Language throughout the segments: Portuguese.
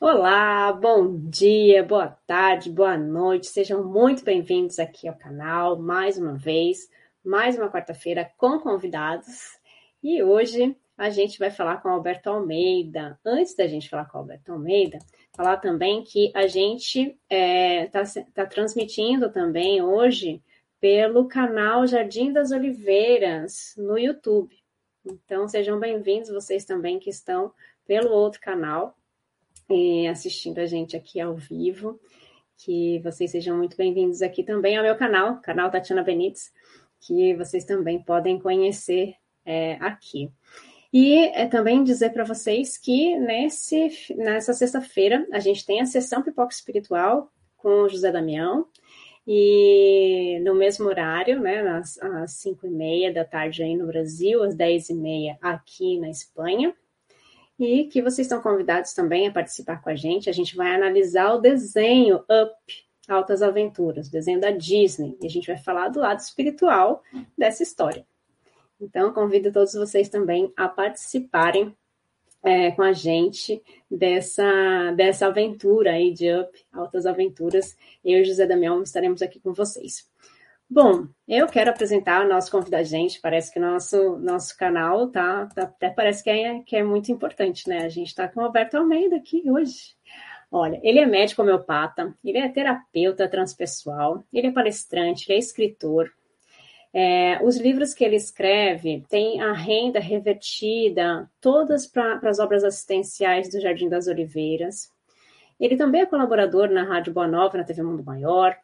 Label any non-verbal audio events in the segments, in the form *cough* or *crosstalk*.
Olá, bom dia, boa tarde, boa noite, sejam muito bem-vindos aqui ao canal mais uma vez, mais uma quarta-feira com convidados. E hoje a gente vai falar com Alberto Almeida. Antes da gente falar com Alberto Almeida, falar também que a gente está é, tá, tá transmitindo também hoje pelo canal Jardim das Oliveiras no YouTube. Então sejam bem-vindos vocês também que estão pelo outro canal assistindo a gente aqui ao vivo. Que vocês sejam muito bem-vindos aqui também ao meu canal, canal Tatiana Benites, que vocês também podem conhecer é, aqui. E é, também dizer para vocês que nesse, nessa sexta-feira a gente tem a sessão Pipoca Espiritual com o José Damião, e no mesmo horário, né, às, às 5 e meia da tarde aí no Brasil, às 10 e meia aqui na Espanha e que vocês estão convidados também a participar com a gente. A gente vai analisar o desenho Up, Altas Aventuras, desenho da Disney, e a gente vai falar do lado espiritual dessa história. Então, convido todos vocês também a participarem é, com a gente dessa, dessa aventura aí de Up, Altas Aventuras. Eu e José Damião estaremos aqui com vocês. Bom, eu quero apresentar o nosso convidado, gente. Parece que o nosso, nosso canal tá, tá, até parece que é, que é muito importante, né? A gente está com o Alberto Almeida aqui hoje. Olha, ele é médico homeopata, ele é terapeuta transpessoal, ele é palestrante, ele é escritor. É, os livros que ele escreve têm a renda revertida todas para as obras assistenciais do Jardim das Oliveiras. Ele também é colaborador na Rádio Boa Nova, na TV Mundo Maior,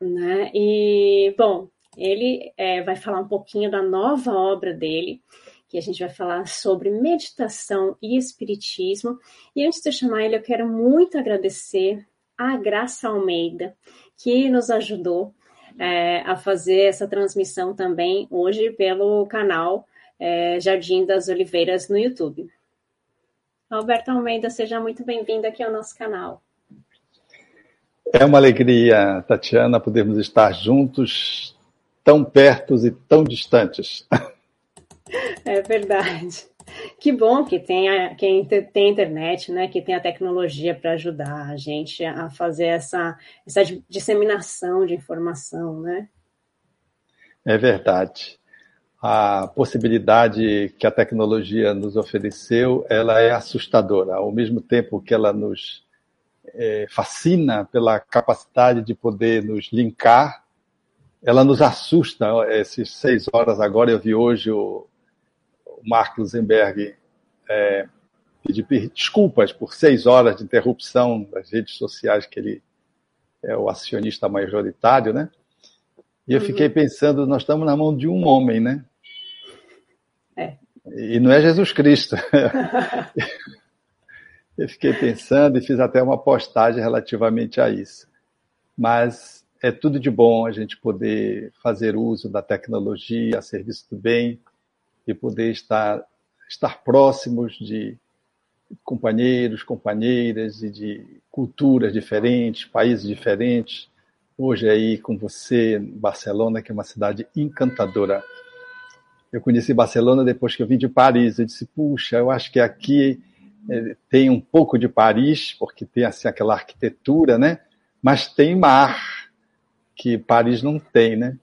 né? E, bom, ele é, vai falar um pouquinho da nova obra dele, que a gente vai falar sobre meditação e espiritismo. E antes de eu chamar ele, eu quero muito agradecer a Graça Almeida, que nos ajudou é, a fazer essa transmissão também hoje pelo canal é, Jardim das Oliveiras no YouTube. Alberto Almeida, seja muito bem-vindo aqui ao nosso canal. É uma alegria, Tatiana, podermos estar juntos, tão pertos e tão distantes. É verdade. Que bom que tem, a, que tem internet, né? Que tem a tecnologia para ajudar a gente a fazer essa, essa disseminação de informação, né? É verdade. A possibilidade que a tecnologia nos ofereceu, ela é assustadora. Ao mesmo tempo que ela nos é, fascina pela capacidade de poder nos linkar. Ela nos assusta. Esses seis horas agora, eu vi hoje o, o Mark Lusenberg é, pedir desculpas por seis horas de interrupção das redes sociais, que ele é o acionista majoritário, né? E eu fiquei uhum. pensando, nós estamos na mão de um homem, né? É. E não é Jesus Cristo. *laughs* Eu fiquei pensando e fiz até uma postagem relativamente a isso. Mas é tudo de bom a gente poder fazer uso da tecnologia a serviço do bem e poder estar, estar próximos de companheiros, companheiras e de culturas diferentes, países diferentes. Hoje aí com você, Barcelona, que é uma cidade encantadora. Eu conheci Barcelona depois que eu vim de Paris. Eu disse, puxa, eu acho que aqui tem um pouco de Paris, porque tem assim aquela arquitetura, né? Mas tem mar, que Paris não tem, né?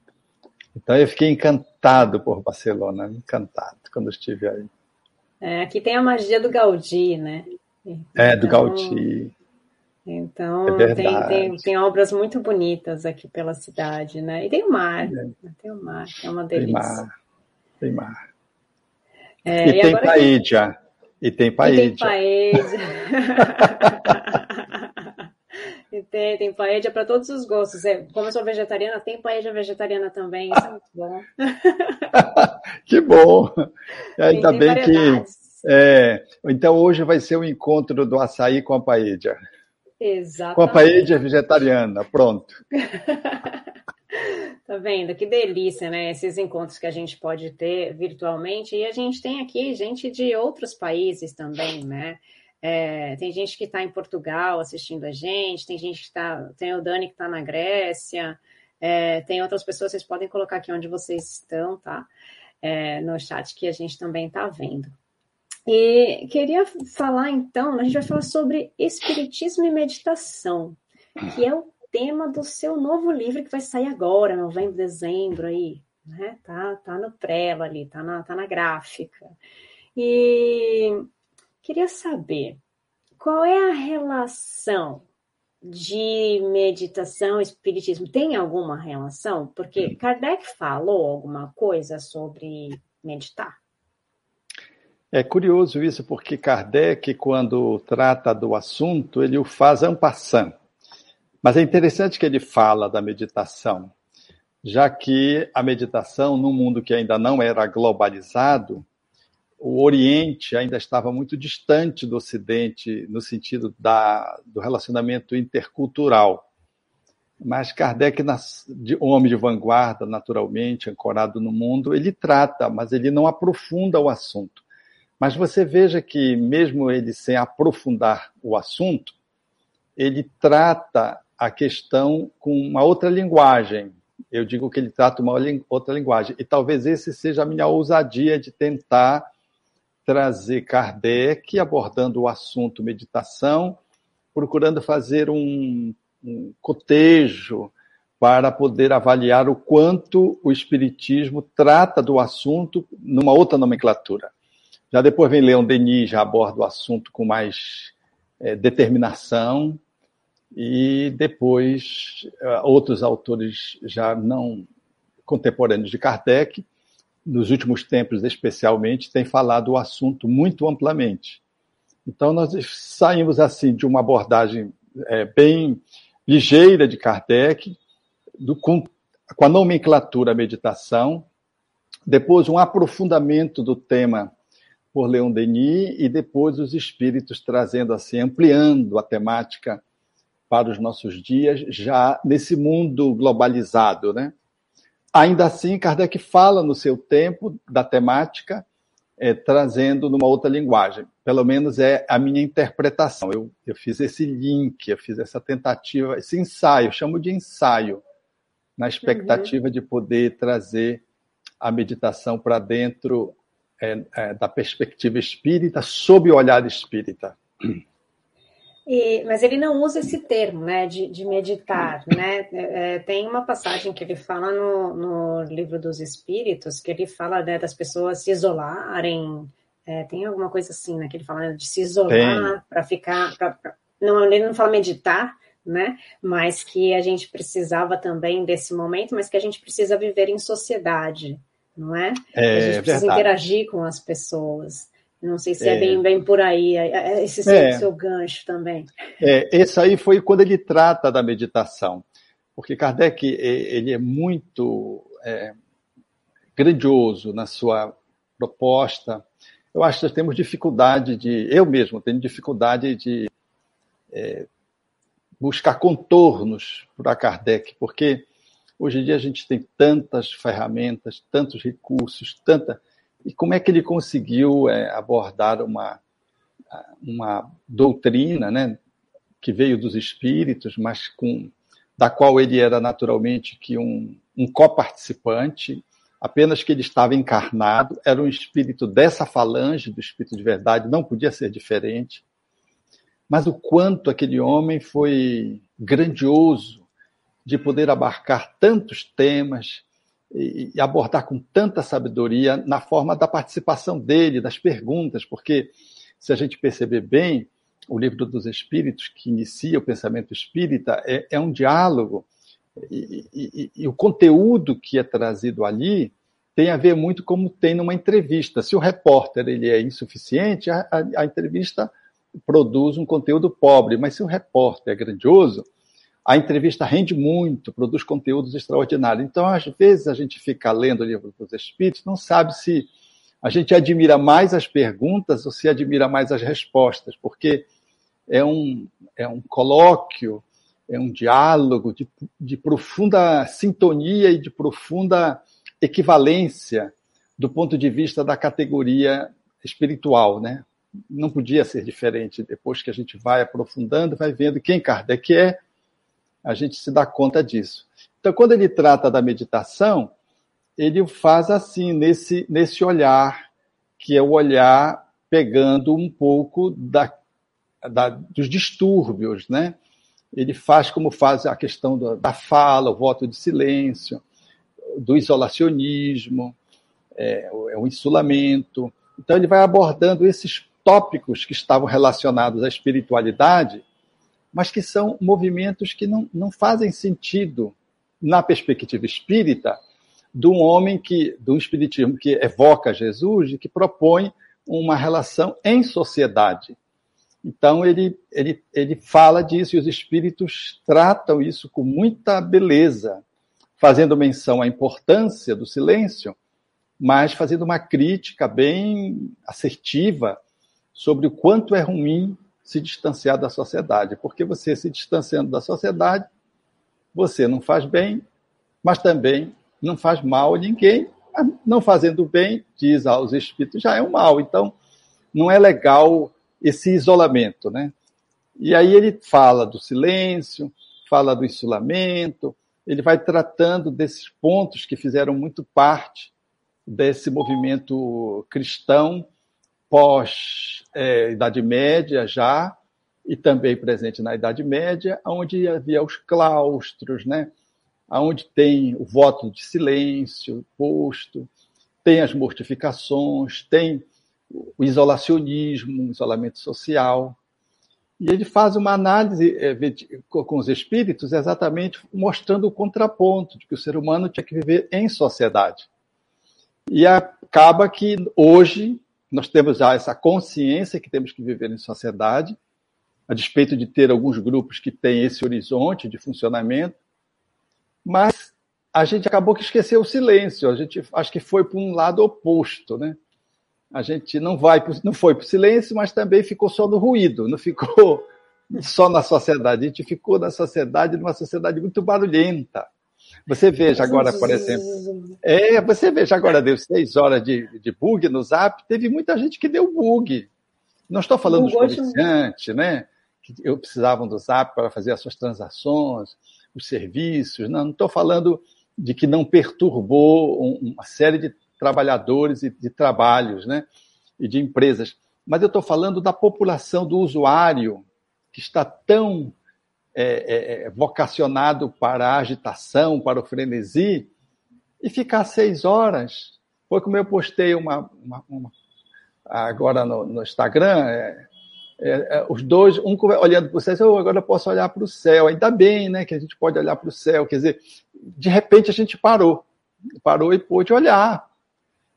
Então eu fiquei encantado por Barcelona, encantado quando estive aí. É, aqui tem a magia do Gaudí, né? Então, é, do então, Gaudí. Então é tem, tem, tem, obras muito bonitas aqui pela cidade, né? E tem o mar, é. tem o mar, que é uma delícia. Tem mar, tem mar. É, e, e, tem Paella. E tem paella. E tem paella. *laughs* e tem, tem paella para todos os gostos. É, como eu sou vegetariana, tem paella vegetariana também. Isso é muito bom. *laughs* que bom! Ainda tem, bem que. É, então hoje vai ser o um encontro do açaí com a paella. Exatamente. Com a paella vegetariana, pronto. *laughs* *laughs* Tá vendo? Que delícia, né? Esses encontros que a gente pode ter virtualmente. E a gente tem aqui gente de outros países também, né? É, tem gente que está em Portugal assistindo a gente, tem gente que está. Tem o Dani que está na Grécia, é, tem outras pessoas, vocês podem colocar aqui onde vocês estão, tá? É, no chat que a gente também está vendo. E queria falar então, a gente vai falar sobre espiritismo e meditação, que é o tema do seu novo livro que vai sair agora, novembro, dezembro aí, né? Tá, tá no prelo ali, tá na, tá na gráfica. E queria saber qual é a relação de meditação e espiritismo? Tem alguma relação? Porque Kardec falou alguma coisa sobre meditar? É curioso isso, porque Kardec, quando trata do assunto, ele o faz en passant. Mas é interessante que ele fala da meditação, já que a meditação, num mundo que ainda não era globalizado, o Oriente ainda estava muito distante do Ocidente no sentido da, do relacionamento intercultural. Mas Kardec, um homem de vanguarda, naturalmente, ancorado no mundo, ele trata, mas ele não aprofunda o assunto. Mas você veja que, mesmo ele sem aprofundar o assunto, ele trata a questão com uma outra linguagem. Eu digo que ele trata uma outra linguagem. E talvez esse seja a minha ousadia de tentar trazer Kardec abordando o assunto meditação, procurando fazer um, um cotejo para poder avaliar o quanto o Espiritismo trata do assunto numa outra nomenclatura. Já depois vem Leon Denis, já aborda o assunto com mais é, determinação, e depois é, outros autores já não contemporâneos de Kardec, nos últimos tempos especialmente, têm falado o assunto muito amplamente. Então, nós saímos assim de uma abordagem é, bem ligeira de Kardec, do, com, com a nomenclatura meditação, depois um aprofundamento do tema por Leon Denis e depois os espíritos trazendo assim, ampliando a temática para os nossos dias, já nesse mundo globalizado, né? Ainda assim, Kardec fala no seu tempo da temática, é, trazendo numa outra linguagem. Pelo menos é a minha interpretação. Eu, eu fiz esse link, eu fiz essa tentativa, esse ensaio, chamo de ensaio, na expectativa uhum. de poder trazer a meditação para dentro é, é, da perspectiva espírita, sob o olhar espírita. E, mas ele não usa esse termo, né, de, de meditar, né? É, é, tem uma passagem que ele fala no, no livro dos Espíritos, que ele fala né, das pessoas se isolarem. É, tem alguma coisa assim, né? Que ele fala de se isolar para ficar. Pra, pra, não, ele não fala meditar, né? Mas que a gente precisava também desse momento, mas que a gente precisa viver em sociedade, não é? é a gente precisa verdade. interagir com as pessoas. Não sei se é, é bem, bem por aí, é, é, esse é, seu gancho também. É, esse aí foi quando ele trata da meditação, porque Kardec ele é muito é, grandioso na sua proposta. Eu acho que nós temos dificuldade de, eu mesmo tenho dificuldade de é, buscar contornos para Kardec, porque hoje em dia a gente tem tantas ferramentas, tantos recursos, tanta. E como é que ele conseguiu é, abordar uma, uma doutrina né, que veio dos espíritos, mas com, da qual ele era naturalmente que um, um coparticipante, apenas que ele estava encarnado, era um espírito dessa falange do espírito de verdade, não podia ser diferente. Mas o quanto aquele homem foi grandioso de poder abarcar tantos temas e, abordar com tanta sabedoria na forma da participação dele, das perguntas, porque se a gente perceber bem, o livro dos Espíritos, que inicia o pensamento espírita, é, é um diálogo e, e, e, o conteúdo que é trazido ali tem a ver muito como tem numa entrevista. Se o repórter ele é insuficiente, a, a, a entrevista produz um conteúdo pobre, mas se o repórter é grandioso, a entrevista rende muito, produz conteúdos extraordinários. Então, às vezes, a gente fica lendo o livro dos Espíritos, não sabe se a gente admira mais as perguntas ou se admira mais as respostas, porque é um, é um colóquio, é um diálogo de, de profunda sintonia e de profunda equivalência do ponto de vista da categoria espiritual, né? não podia ser diferente. Depois que a gente vai aprofundando, vai vendo quem Kardec é, a gente se dá conta disso. Então, quando ele trata da meditação, ele faz assim, nesse, nesse olhar, que é o olhar pegando um pouco da, da, dos distúrbios, né? Ele faz como faz a questão da, da fala, o voto de silêncio, do isolacionismo, é, é o insulamento. Então ele vai abordando esses tópicos que estavam relacionados à espiritualidade, mas que são movimentos que não, não fazem sentido na perspectiva espírita de um homem que, de um espiritismo que evoca Jesus e que propõe uma relação em sociedade. Então ele, ele, ele fala disso e os espíritos tratam isso com muita beleza, fazendo menção à importância do silêncio, mas fazendo uma crítica bem assertiva sobre o quanto é ruim se distanciar da sociedade, porque você se distanciando da sociedade, você não faz bem, mas também não faz mal a ninguém. Não fazendo bem, diz aos espíritos, já é um mal. Então, não é legal esse isolamento, né? E aí ele fala do silêncio, fala do insulamento, ele vai tratando desses pontos que fizeram muito parte desse movimento cristão pós-Idade é, Média já, e também presente na Idade Média, onde havia os claustros, né? onde tem o voto de silêncio posto, tem as mortificações, tem o isolacionismo, o isolamento social. E ele faz uma análise é, com os espíritos exatamente mostrando o contraponto de que o ser humano tinha que viver em sociedade. E acaba que hoje nós temos já essa consciência que temos que viver em sociedade, a despeito de ter alguns grupos que têm esse horizonte de funcionamento, mas a gente acabou que esqueceu o silêncio, a gente acho que foi para um lado oposto, né? A gente não vai, não foi para o silêncio, mas também ficou só no ruído, não ficou *laughs* só na sociedade, a gente ficou na sociedade, numa sociedade muito barulhenta. Você veja agora, por exemplo. É, você veja agora, deu seis horas de, de bug no zap, teve muita gente que deu bug. Não estou falando dos comerciantes, né? Que precisavam do zap para fazer as suas transações, os serviços. Não, não estou falando de que não perturbou uma série de trabalhadores e de trabalhos, né? E de empresas. Mas eu estou falando da população, do usuário, que está tão é, é, é, vocacionado para a agitação, para o frenesi, e ficar seis horas. Foi como eu postei uma, uma, uma agora no, no Instagram, é, é, é os dois, um olhando para o céu, oh, agora eu posso olhar para o céu. Ainda bem né, que a gente pode olhar para o céu. Quer dizer, de repente a gente parou. Parou e pôde olhar.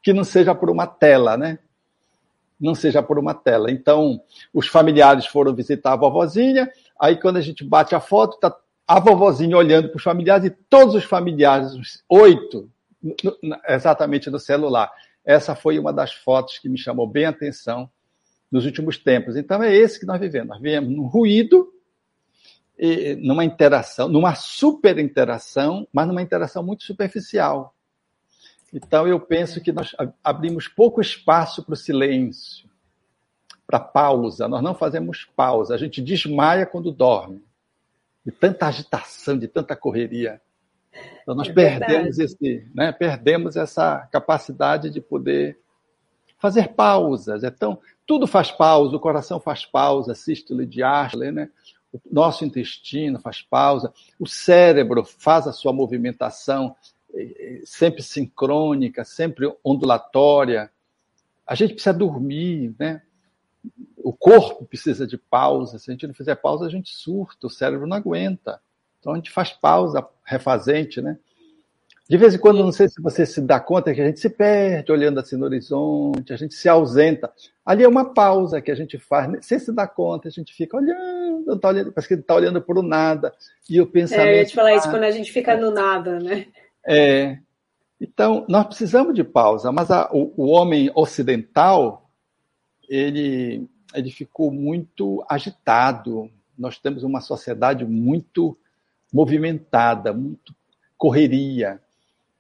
Que não seja por uma tela, né? Não seja por uma tela. Então, os familiares foram visitar a vovozinha, Aí quando a gente bate a foto, tá a vovozinha olhando para os familiares e todos os familiares, os oito, exatamente no celular. Essa foi uma das fotos que me chamou bem a atenção nos últimos tempos. Então é esse que nós vivemos. Nós vivemos num ruído, numa interação, numa super interação, mas numa interação muito superficial. Então eu penso que nós abrimos pouco espaço para o silêncio, para pausa. Nós não fazemos pausa. A gente desmaia quando dorme. De tanta agitação, de tanta correria. Então nós é perdemos esse, né? Perdemos essa capacidade de poder fazer pausas. Então tudo faz pausa. O coração faz pausa. Sístole de Ashley, né? O nosso intestino faz pausa. O cérebro faz a sua movimentação sempre sincrônica, sempre ondulatória. A gente precisa dormir, né? o corpo precisa de pausa. Se a gente não fizer pausa, a gente surta, o cérebro não aguenta. Então a gente faz pausa refazente, né? De vez em quando, não sei se você se dá conta que a gente se perde olhando assim no horizonte, a gente se ausenta. Ali é uma pausa que a gente faz, né? sem se dar conta, a gente fica olhando, tá olhando parece que está olhando para o nada. E o pensamento. É, eu ia te falar isso quando a gente fica no nada, né? É. Então, nós precisamos de pausa, mas a, o, o homem ocidental, ele, ele ficou muito agitado. Nós temos uma sociedade muito movimentada, muito correria,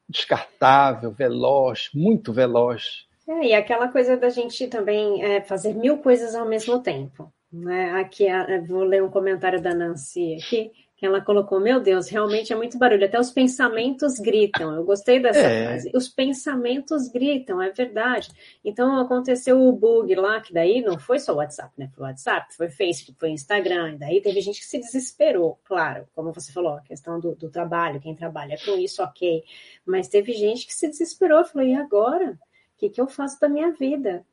descartável, veloz, muito veloz. É, e aquela coisa da gente também é, fazer mil coisas ao mesmo tempo. Né? Aqui, vou ler um comentário da Nancy aqui. Que ela colocou, meu Deus, realmente é muito barulho, até os pensamentos gritam. Eu gostei dessa é. frase. Os pensamentos gritam, é verdade. Então aconteceu o bug lá, que daí não foi só o WhatsApp, né? Foi o WhatsApp, foi Facebook, foi Instagram, e daí teve gente que se desesperou, claro, como você falou, a questão do, do trabalho, quem trabalha com isso, ok. Mas teve gente que se desesperou, falou, e agora? O que, que eu faço da minha vida?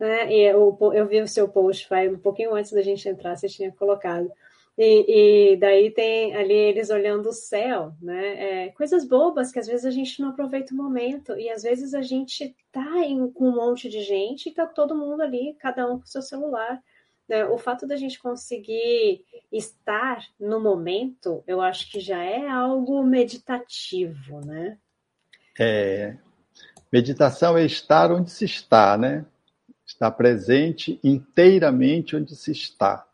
Né? E eu, eu vi o seu post, vai um pouquinho antes da gente entrar, você tinha colocado e, e, daí tem ali eles olhando o céu, né? É, coisas bobas que às vezes a gente não aproveita o momento e às vezes a gente tá em, com um monte de gente e tá todo mundo ali, cada um com seu celular. Né? O fato da gente conseguir estar no momento, eu acho que já é algo meditativo, né? É, meditação é estar onde se está, né? Estar presente inteiramente onde se está.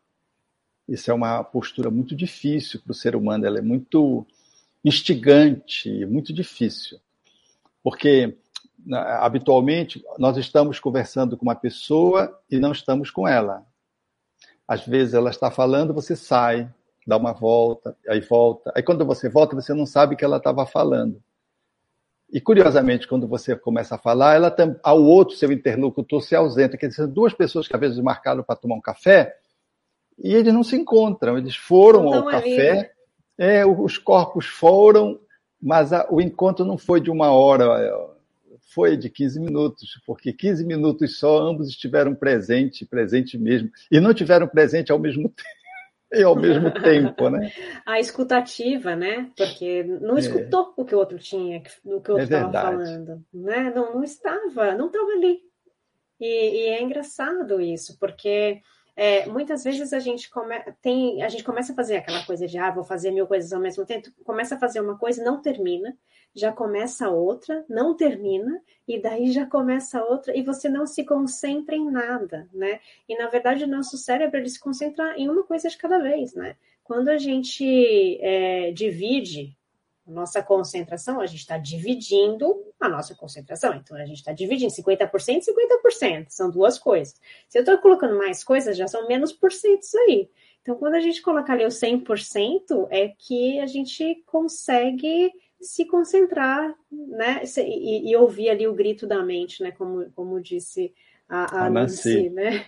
Isso é uma postura muito difícil para o ser humano, ela é muito instigante, muito difícil. Porque habitualmente nós estamos conversando com uma pessoa e não estamos com ela. Às vezes ela está falando, você sai, dá uma volta, aí volta. Aí quando você volta, você não sabe que ela estava falando. E curiosamente, quando você começa a falar, ela ao outro seu interlocutor se ausenta. Quer dizer, duas pessoas que às vezes marcaram para tomar um café, e eles não se encontram. Eles foram ao café, é, os corpos foram, mas a, o encontro não foi de uma hora, foi de 15 minutos, porque 15 minutos só ambos estiveram presentes, presente mesmo, e não tiveram presente ao mesmo *laughs* tempo. E ao mesmo tempo, né? *laughs* A escutativa, né? Porque não é. escutou é. o que o outro tinha, o que o outro estava é falando, né? Não, não estava, não estava ali. E, e é engraçado isso, porque é, muitas vezes a gente, come, tem, a gente começa a fazer aquela coisa de, ah, vou fazer mil coisas ao mesmo tempo, começa a fazer uma coisa, não termina, já começa outra, não termina, e daí já começa outra, e você não se concentra em nada, né? E na verdade o nosso cérebro ele se concentra em uma coisa de cada vez, né? Quando a gente é, divide nossa concentração, a gente está dividindo a nossa concentração. Então, a gente está dividindo 50% e 50%. São duas coisas. Se eu estou colocando mais coisas, já são menos porcentos aí. Então, quando a gente coloca ali o 100%, é que a gente consegue se concentrar, né? E, e, ouvir ali o grito da mente, né? Como, como disse a, a, a Nancy, Nancy, né?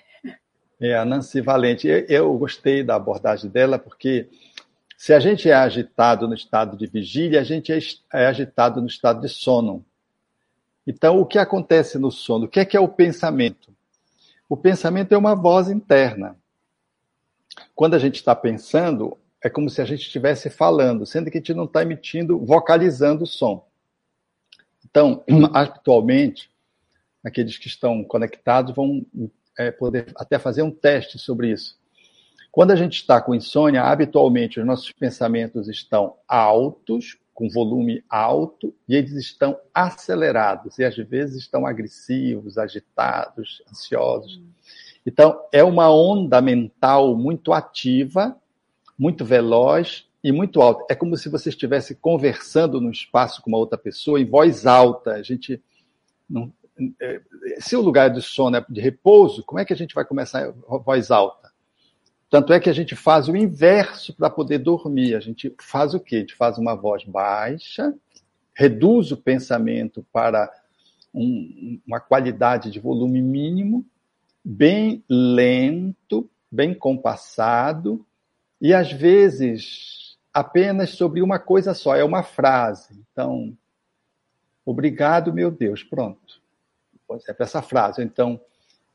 É, a Nancy Valente. Eu, eu gostei da abordagem dela, porque se a gente é agitado no estado de vigília, a gente é, é agitado no estado de sono. Então, o que acontece no sono? O que é que é o pensamento? O pensamento é uma voz interna. Quando a gente está pensando, é como se a gente estivesse falando, sendo que a gente não está emitindo, vocalizando o som. Então, *clears throat* atualmente, aqueles que estão conectados vão é, poder até fazer um teste sobre isso. Quando a gente está com insônia, habitualmente os nossos pensamentos estão altos, com volume alto, e eles estão acelerados, e às vezes estão agressivos, agitados, ansiosos. Então, é uma onda mental muito ativa, muito veloz e muito alta. É como se você estivesse conversando no espaço com uma outra pessoa em voz alta. A gente não, é, se o lugar de sono é de repouso, como é que a gente vai começar em voz alta? Tanto é que a gente faz o inverso para poder dormir. A gente faz o quê? A gente faz uma voz baixa, reduz o pensamento para um, uma qualidade de volume mínimo, bem lento, bem compassado, e às vezes apenas sobre uma coisa só, é uma frase. Então, obrigado, meu Deus, pronto. É essa frase. Então,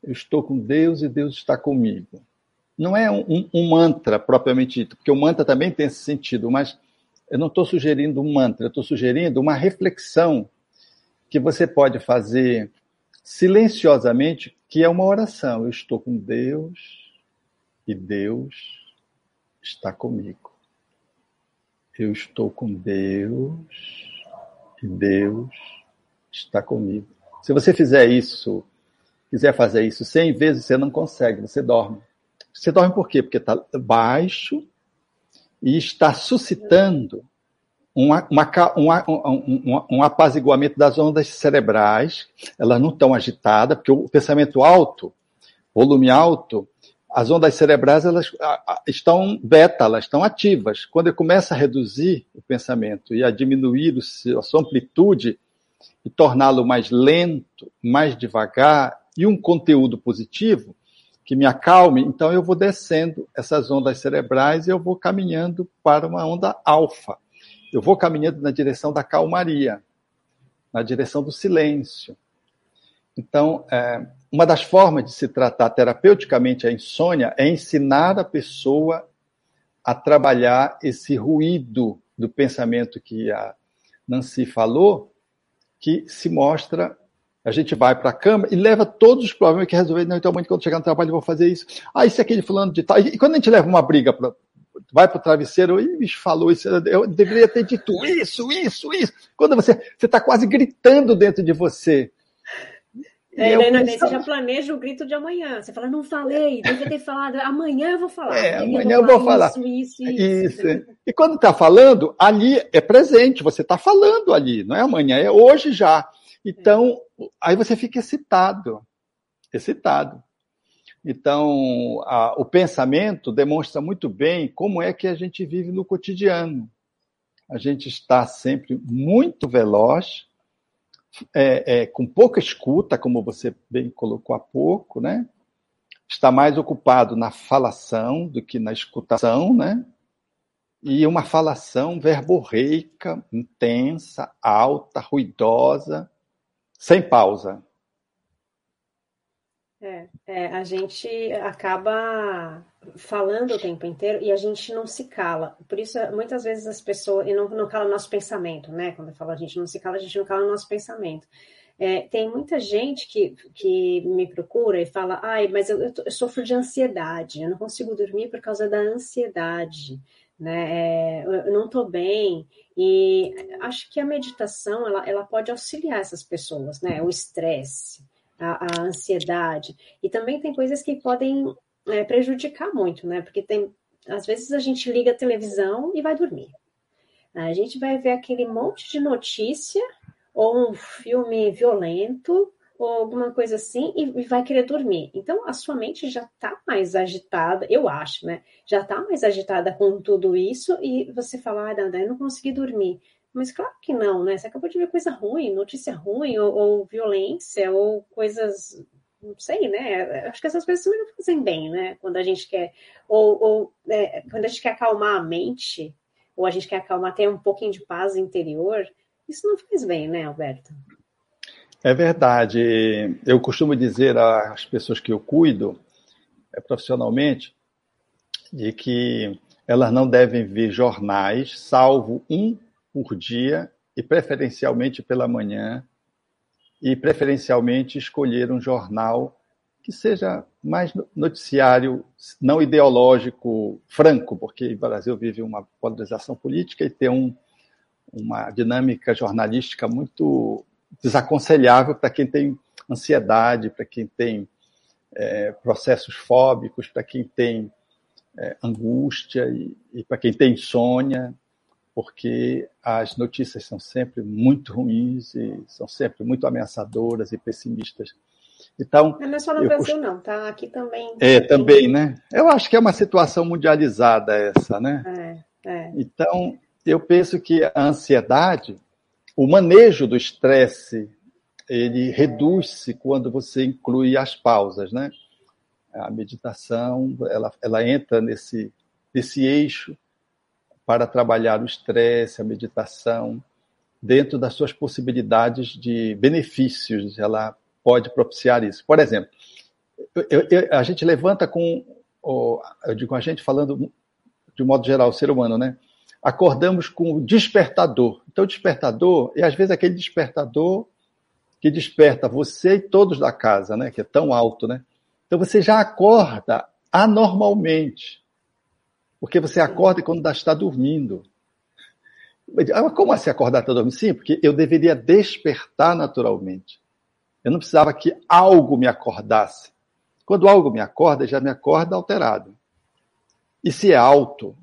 eu estou com Deus e Deus está comigo não é um, um, mantra propriamente dito, porque o mantra também tem esse sentido, mas eu não estou sugerindo um mantra, eu estou sugerindo uma reflexão que você pode fazer silenciosamente, que é uma oração. Eu estou com Deus e Deus está comigo. Eu estou com Deus e Deus está comigo. Se você fizer isso, quiser fazer isso 100 vezes, você não consegue, você dorme. Você dorme por quê? Porque está baixo e está suscitando uma, uma, um, um, apaziguamento das ondas cerebrais. Elas não estão agitadas, porque o pensamento alto, volume alto, as ondas cerebrais elas estão beta, elas estão ativas. Quando eu começo a reduzir o pensamento e a diminuir a sua amplitude e torná-lo mais lento, mais devagar e um conteúdo positivo que me acalme, então eu vou descendo essas ondas cerebrais e eu vou caminhando para uma onda alfa. Eu vou caminhando na direção da calmaria, na direção do silêncio. Então, é, uma das formas de se tratar terapeuticamente a insônia é ensinar a pessoa a trabalhar esse ruído do pensamento que a Nancy falou, que se mostra. A gente vai para a cama e leva todos os problemas que resolver. Não, então, quando chegar no trabalho, eu vou fazer isso. Ah, isso é aquele fulano de tal. E quando a gente leva uma briga para vai para o travesseiro e me falou isso, eu deveria ter dito isso, isso, isso. Quando você está quase gritando dentro de você. É, né, né, você já planeja o grito de amanhã. Você fala, não falei, devia ter falado, amanhã eu vou falar. É, amanhã eu vou falar. Isso, isso, isso. isso. E quando está falando, ali é presente, você está falando ali, não é amanhã, é hoje já. Então, aí você fica excitado. Excitado. Então, a, o pensamento demonstra muito bem como é que a gente vive no cotidiano. A gente está sempre muito veloz, é, é, com pouca escuta, como você bem colocou há pouco, né? Está mais ocupado na falação do que na escutação, né? E uma falação verborreica, intensa, alta, ruidosa, sem pausa. É, é, a gente acaba falando o tempo inteiro e a gente não se cala. Por isso, muitas vezes as pessoas. E não, não cala nosso pensamento, né? Quando eu falo a gente não se cala, a gente não cala o nosso pensamento. É, tem muita gente que, que me procura e fala: ai, mas eu, eu, sofro de ansiedade, eu não consigo dormir por causa da ansiedade. Né? É, eu não estou bem e acho que a meditação ela, ela pode auxiliar essas pessoas, né? O estresse, a, a ansiedade. E também tem coisas que podem é, prejudicar muito, né? Porque tem, às vezes a gente liga a televisão e vai dormir. A gente vai ver aquele monte de notícia ou um filme violento ou alguma coisa assim e, vai querer dormir. Então a sua mente já está mais agitada, eu acho, né? Já está mais agitada com tudo isso e você fala, ah, eu não consegui dormir. Mas claro que não, né? Você acabou de ver coisa ruim, notícia ruim, ou, ou violência, ou coisas não sei, né? Acho que essas coisas também não fazem bem, né? Quando a gente quer, ou, ou é, quando a gente quer acalmar a mente, ou a gente quer acalmar, ter um pouquinho de paz interior, isso não faz bem, né, Alberto? É verdade. Eu costumo dizer às pessoas que eu cuido é, profissionalmente de que elas não devem ver jornais, salvo um por dia e preferencialmente pela manhã e preferencialmente escolher um jornal que seja mais noticiário, não ideológico, franco, porque o Brasil vive uma polarização política e tem um, uma dinâmica jornalística muito desaconselhável para quem tem ansiedade, para quem tem é, processos fóbicos, para quem tem é, angústia e, e para quem tem insônia porque as notícias são sempre muito ruins e são sempre muito ameaçadoras e pessimistas. Então, não é só no Brasil, cost... não, tá? Aqui também. É, também, né? Eu acho que é uma situação mundializada essa, né? É, é. Então, eu penso que a ansiedade, o manejo do estresse, ele reduz-se quando você inclui as pausas, né? A meditação, ela, ela entra nesse, nesse eixo para trabalhar o estresse, a meditação, dentro das suas possibilidades de benefícios, ela pode propiciar isso. Por exemplo, eu, eu, a gente levanta com, eu digo a gente falando de modo geral, o ser humano, né? Acordamos com o despertador. Então, o despertador é às vezes aquele despertador que desperta você e todos da casa, né? Que é tão alto, né? Então você já acorda anormalmente. Porque você acorda quando está dormindo. Ah, como assim acordar está dormindo? Sim, porque eu deveria despertar naturalmente. Eu não precisava que algo me acordasse. Quando algo me acorda, já me acorda alterado. E se é alto,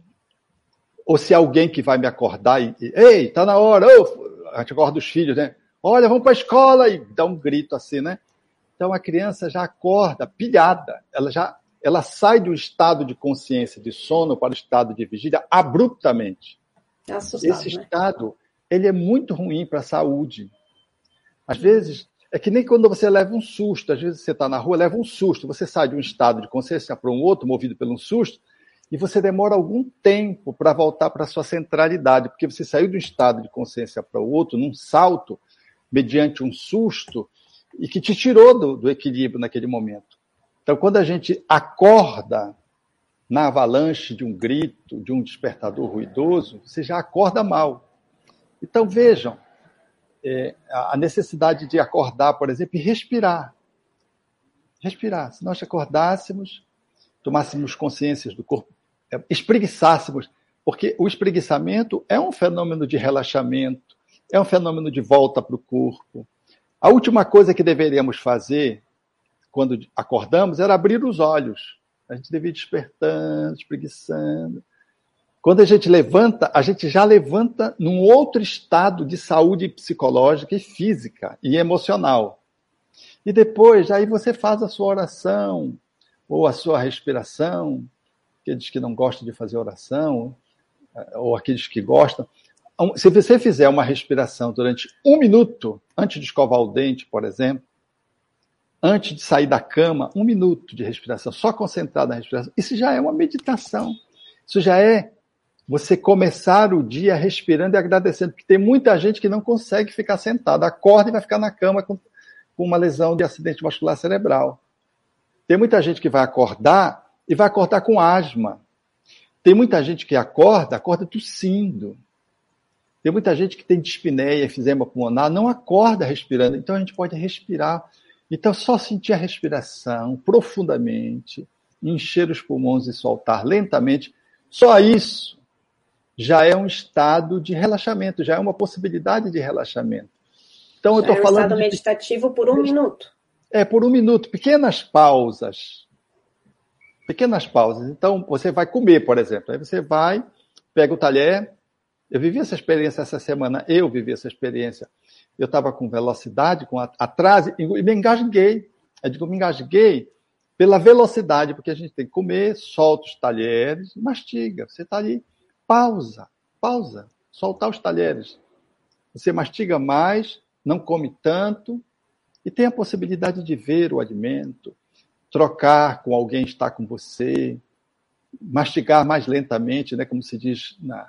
ou se é alguém que vai me acordar e, ei, tá na hora, oh, a gente acorda os filhos, né? Olha, vamos para a escola e dá um grito assim, né? Então a criança já acorda pilhada, ela já ela sai do estado de consciência de sono para o estado de vigília abruptamente. É assustado, Esse né? estado, ele é muito ruim para a saúde. Às vezes, é que nem quando você leva um susto. Às vezes você está na rua, leva um susto. Você sai de um estado de consciência para um outro, movido por um susto, e você demora algum tempo para voltar para sua centralidade, porque você saiu de um estado de consciência para o outro num salto, mediante um susto, e que te tirou do, do equilíbrio naquele momento. Então, quando a gente acorda na avalanche de um grito, de um despertador ruidoso, você já acorda mal. Então, vejam, é, a necessidade de acordar, por exemplo, e respirar. Respirar. Se nós acordássemos, tomássemos consciência do corpo espreguiçássemos, porque o espreguiçamento é um fenômeno de relaxamento, é um fenômeno de volta para o corpo. A última coisa que deveríamos fazer quando acordamos era abrir os olhos. A gente devia ir despertando, espreguiçando. Quando a gente levanta, a gente já levanta num outro estado de saúde psicológica e física e emocional. E depois, aí você faz a sua oração ou a sua respiração, aqueles que não gostam de fazer oração, eh, ou aqueles que gostam. Se você fizer uma respiração durante um minuto, antes de escovar o dente, por exemplo, antes de sair da cama, um minuto de respiração, só concentrado na respiração, isso já é uma meditação. Isso já é você começar o dia respirando e agradecendo, porque tem muita gente que não consegue ficar sentado, acorda e vai ficar na cama com, com uma lesão de acidente vascular cerebral. Tem muita gente que vai acordar e vai acordar com asma. Tem muita gente que acorda, acorda tossindo. Tem muita gente que tem dispneia, efizema pulmonar, não acorda respirando. Então a gente pode respirar. Então só sentir a respiração profundamente, encher os pulmões e soltar lentamente, só isso já é um estado de relaxamento, já é uma possibilidade de relaxamento. Então eu estou é um falando estado meditativo por um minuto. É por um minuto, pequenas pausas pequenas pausas. Então, você vai comer, por exemplo. Aí você vai, pega o talher. Eu vivi essa experiência essa semana, eu vivi essa experiência. Eu estava com velocidade, com atraso, e me engasguei. Eu digo, me engasguei pela velocidade, porque a gente tem que comer, solta os talheres, mastiga. Você está ali, pausa, pausa, soltar os talheres. Você mastiga mais, não come tanto, e tem a possibilidade de ver o alimento, trocar com alguém que está com você, mastigar mais lentamente, né, como se diz na,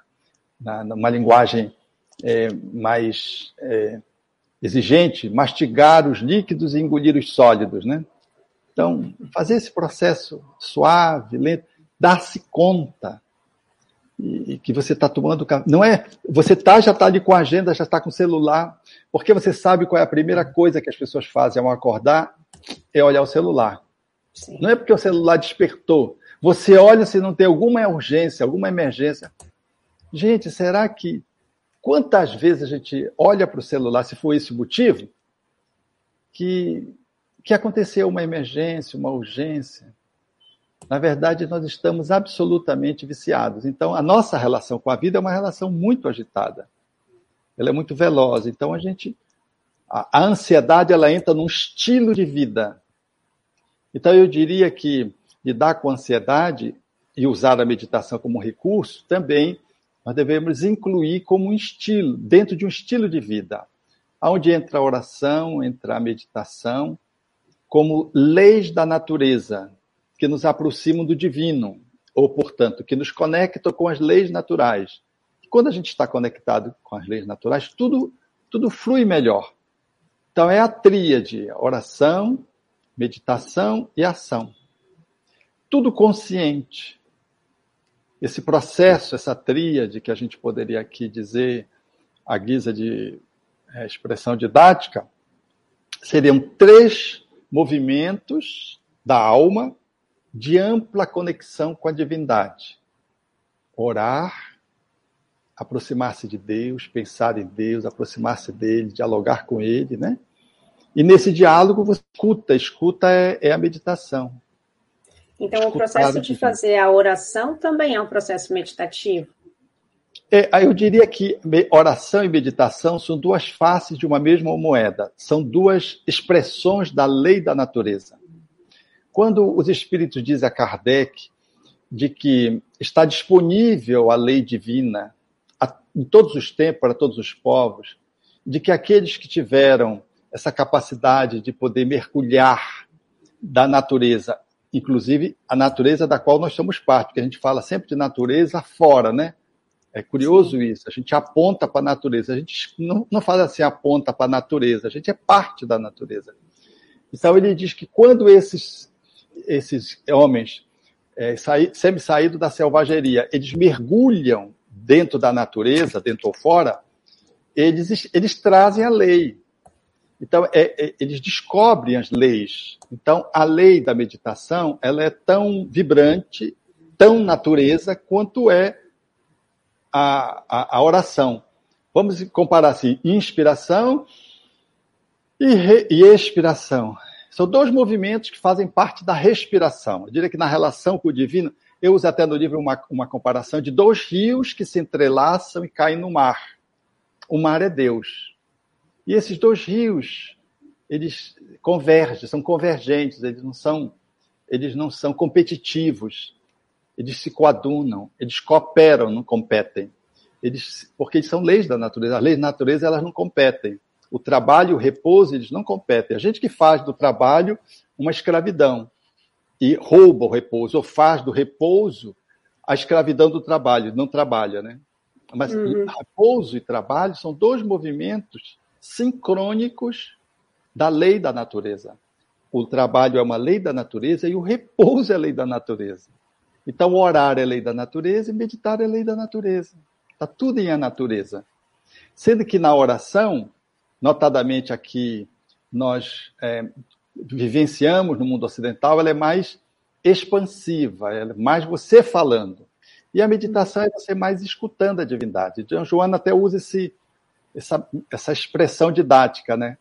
na numa linguagem é, mais é, exigente, mastigar os líquidos e engolir os sólidos, né? Então, fazer esse processo suave, lento, dar-se conta e, e que você está tomando não é você tá já está ali com a agenda já está com o celular porque você sabe qual é a primeira coisa que as pessoas fazem ao acordar é olhar o celular Sim. Não é porque o celular despertou. Você olha se não tem alguma urgência, alguma emergência. Gente, será que quantas vezes a gente olha para o celular, se for esse o motivo, que, que aconteceu uma emergência, uma urgência? Na verdade, nós estamos absolutamente viciados. Então, a nossa relação com a vida é uma relação muito agitada. Ela é muito veloz. Então, a gente. A, a ansiedade ela entra num estilo de vida então, eu diria que lidar com ansiedade e usar a meditação como recurso também nós devemos incluir como um estilo, dentro de um estilo de vida, onde entra a oração, entra a meditação, como leis da natureza, que nos aproximam do divino, ou, portanto, que nos conectam com as leis naturais. Quando a gente está conectado com as leis naturais, tudo, tudo flui melhor. Então, é a tríade: oração, meditação e ação. Tudo consciente. Esse processo, essa tríade que a gente poderia aqui dizer à guisa de é, expressão didática, seriam três movimentos da alma de ampla conexão com a divindade. Orar, aproximar-se de Deus, pensar em Deus, aproximar-se dele, dialogar com ele, né? E nesse diálogo você escuta, escuta é, é a meditação. Então, o processo de fazer a oração também é um processo meditativo? É, eu diria que oração e meditação são duas faces de uma mesma moeda, são duas expressões da lei da natureza. quando os espíritos dizem a Kardec de que está disponível a lei divina em todos os tempos, para todos os povos, de que aqueles que tiveram essa capacidade de poder mergulhar da natureza, inclusive a natureza da qual nós somos parte, porque a gente fala sempre de natureza fora, né? É curioso isso, a gente aponta para a natureza, a gente não, não fala assim, aponta para a natureza, a gente é parte da natureza. Então ele diz que quando esses, esses homens é, saído da selvageria, eles mergulham dentro da natureza, dentro ou fora, eles, eles trazem a lei. Então, é, é, eles descobrem as leis. Então, a lei da meditação, ela é tão vibrante, tão natureza, quanto é a, a, a oração. Vamos comparar assim, inspiração e, re, e expiração. São dois movimentos que fazem parte da respiração. Eu diria que na relação com o divino, eu uso até no livro uma, uma comparação de dois rios que se entrelaçam e caem no mar. O mar é Deus. E esses dois rios, eles convergem, são convergentes, eles não são, eles não são competitivos. Eles se coadunam, eles cooperam, não competem. Eles, porque eles são leis da natureza. As leis da natureza, elas não competem. O trabalho e o repouso, eles não competem. A gente que faz do trabalho uma escravidão e rouba o repouso, ou faz do repouso a escravidão do trabalho, não trabalha, né? Mas uhum. repouso e trabalho são dois movimentos sincrônicos da lei da natureza. O trabalho é uma lei da natureza e o repouso é lei da natureza. Então, orar é lei da natureza e meditar é lei da natureza. Está tudo em a natureza. Sendo que na oração, notadamente aqui, nós é, vivenciamos no mundo ocidental, ela é mais expansiva, é mais você falando. E a meditação é você mais escutando a divindade. Então, Joana até usa esse, essa, essa expressão didática, né?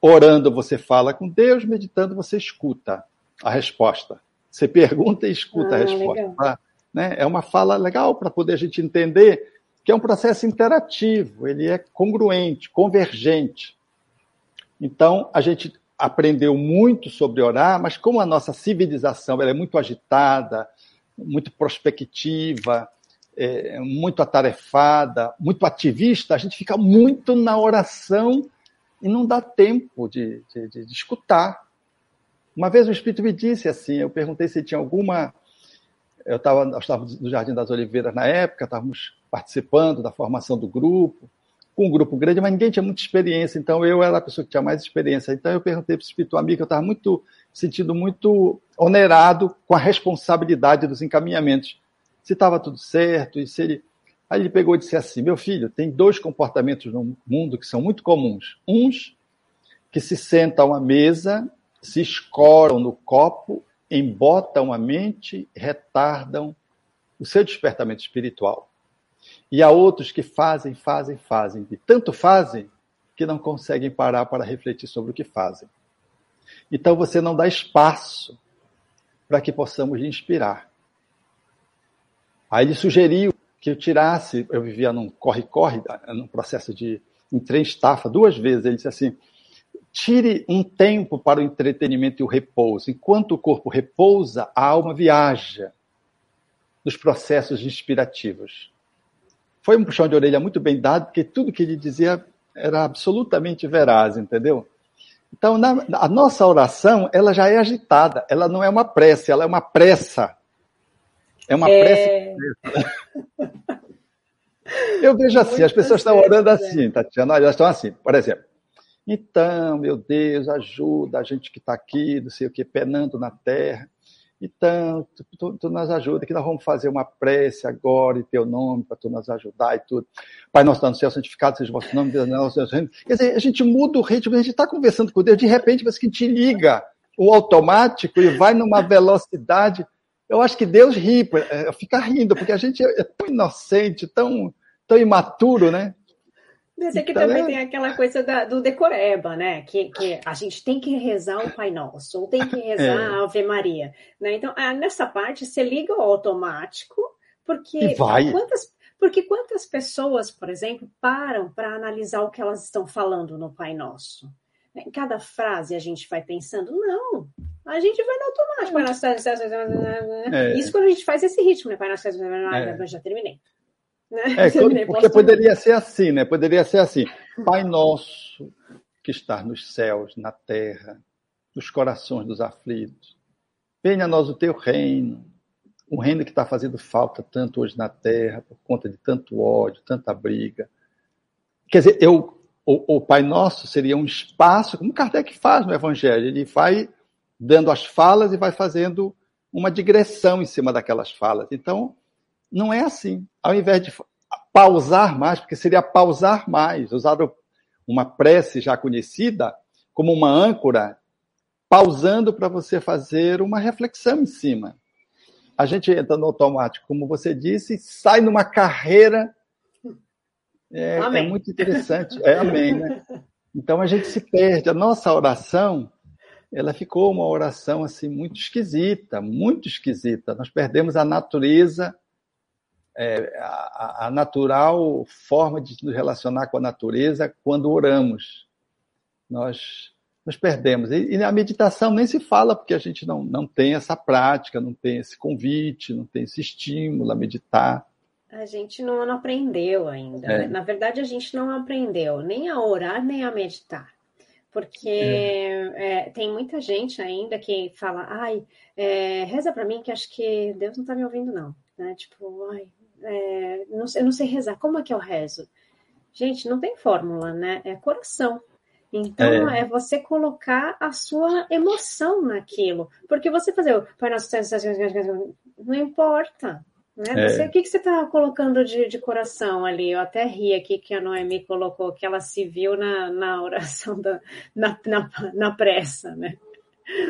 Orando você fala com Deus, meditando você escuta a resposta. Você pergunta e escuta ah, a resposta. Tá? Né? É uma fala legal para poder a gente entender que é um processo interativo, ele é congruente, convergente. Então, a gente aprendeu muito sobre orar, mas como a nossa civilização é muito agitada, muito prospectiva, é, muito atarefada, muito ativista, a gente fica muito na oração e não dá tempo de, de, de, de escutar. Uma vez o Espírito me disse assim, eu perguntei se tinha alguma... Eu estava no Jardim das Oliveiras na época, estávamos participando da formação do grupo, com um grupo grande, mas ninguém tinha muita experiência, então eu era a pessoa que tinha mais experiência. Então eu perguntei para o Espírito Amigo, eu estava muito sentindo muito onerado com a responsabilidade dos encaminhamentos. Se estava tudo certo, e se ele. Aí ele pegou e disse assim: Meu filho, tem dois comportamentos no mundo que são muito comuns. Uns que se sentam à mesa, se escoram no copo, embotam a mente, retardam o seu despertamento espiritual. E há outros que fazem, fazem, fazem, e tanto fazem que não conseguem parar para refletir sobre o que fazem. Então você não dá espaço para que possamos lhe inspirar. Aí ele sugeriu que eu tirasse, eu vivia num corre-corre, num processo de em estafa duas vezes. Ele disse assim: tire um tempo para o entretenimento e o repouso. Enquanto o corpo repousa, a alma viaja nos processos inspirativos. Foi um puxão de orelha muito bem dado, porque tudo que ele dizia era absolutamente veraz, entendeu? Então, na, a nossa oração, ela já é agitada, ela não é uma prece, ela é uma pressa. É uma é... prece. *laughs* Eu vejo assim, as pessoas estão orando assim, é. Tatiana, elas estão assim, por exemplo. Então, meu Deus, ajuda a gente que está aqui, não sei o que, penando na terra. Então, tu, tu, tu, nos ajuda, que nós vamos fazer uma prece agora em teu nome, para tu nos ajudar e tudo. Pai nosso está no céu, santificado seja o vosso nome, Deus nosso Deus. Quer dizer, a gente muda o ritmo, a gente está conversando com Deus, de repente parece que te liga o automático e vai numa velocidade. Eu acho que Deus ri, é, fica rindo, porque a gente é tão inocente, tão, tão imaturo, né? Mas aqui então, também é... tem aquela coisa da, do decoreba, né? Que, que a gente tem que rezar o Pai Nosso, ou tem que rezar é. a Ave Maria. Né? Então, ah, nessa parte, você liga o automático, porque quantas, porque quantas pessoas, por exemplo, param para analisar o que elas estão falando no Pai Nosso? Em cada frase a gente vai pensando, não, a gente vai no automático. Pai nosso, é. Isso quando a gente faz esse ritmo, né? Pai nosso, é. já terminei. Né? É, *laughs* terminei, porque poderia ser assim, né? Poderia ser assim. Pai nosso que está nos céus, na terra, nos corações dos aflitos. Venha a nós o teu reino, um reino que está fazendo falta tanto hoje na terra, por conta de tanto ódio, tanta briga. Quer dizer, eu, o, o Pai Nosso seria um espaço, como Kardec faz no Evangelho, ele vai dando as falas e vai fazendo uma digressão em cima daquelas falas. Então, não é assim. Ao invés de pausar mais, porque seria pausar mais, usar uma prece já conhecida como uma âncora pausando para você fazer uma reflexão em cima. A gente entra no automático, como você disse, sai numa carreira. É, é muito interessante. É amém, né? Então a gente se perde. A nossa oração, ela ficou uma oração assim muito esquisita, muito esquisita. Nós perdemos a natureza, é, a, a natural forma de nos relacionar com a natureza quando oramos. Nós nos perdemos. E, e a meditação nem se fala, porque a gente não, não tem essa prática, não tem esse convite, não tem esse estímulo a meditar. A gente não, não aprendeu ainda. É. Né? Na verdade, a gente não aprendeu nem a orar, nem a meditar. Porque é. É, tem muita gente ainda que fala, ai, é, reza para mim que acho que Deus não está me ouvindo, não. Né? Tipo, ai, é, não, eu não sei rezar, como é que eu rezo? Gente, não tem fórmula, né? É coração. Então, é. é. você colocar a sua emoção naquilo. Porque você fazer o Pai Nosso não importa. Né? É. Você, o que, que você está colocando de, de coração ali? Eu até ri aqui que a Noemi colocou que ela se viu na, na oração, da, na, na, na pressa, né?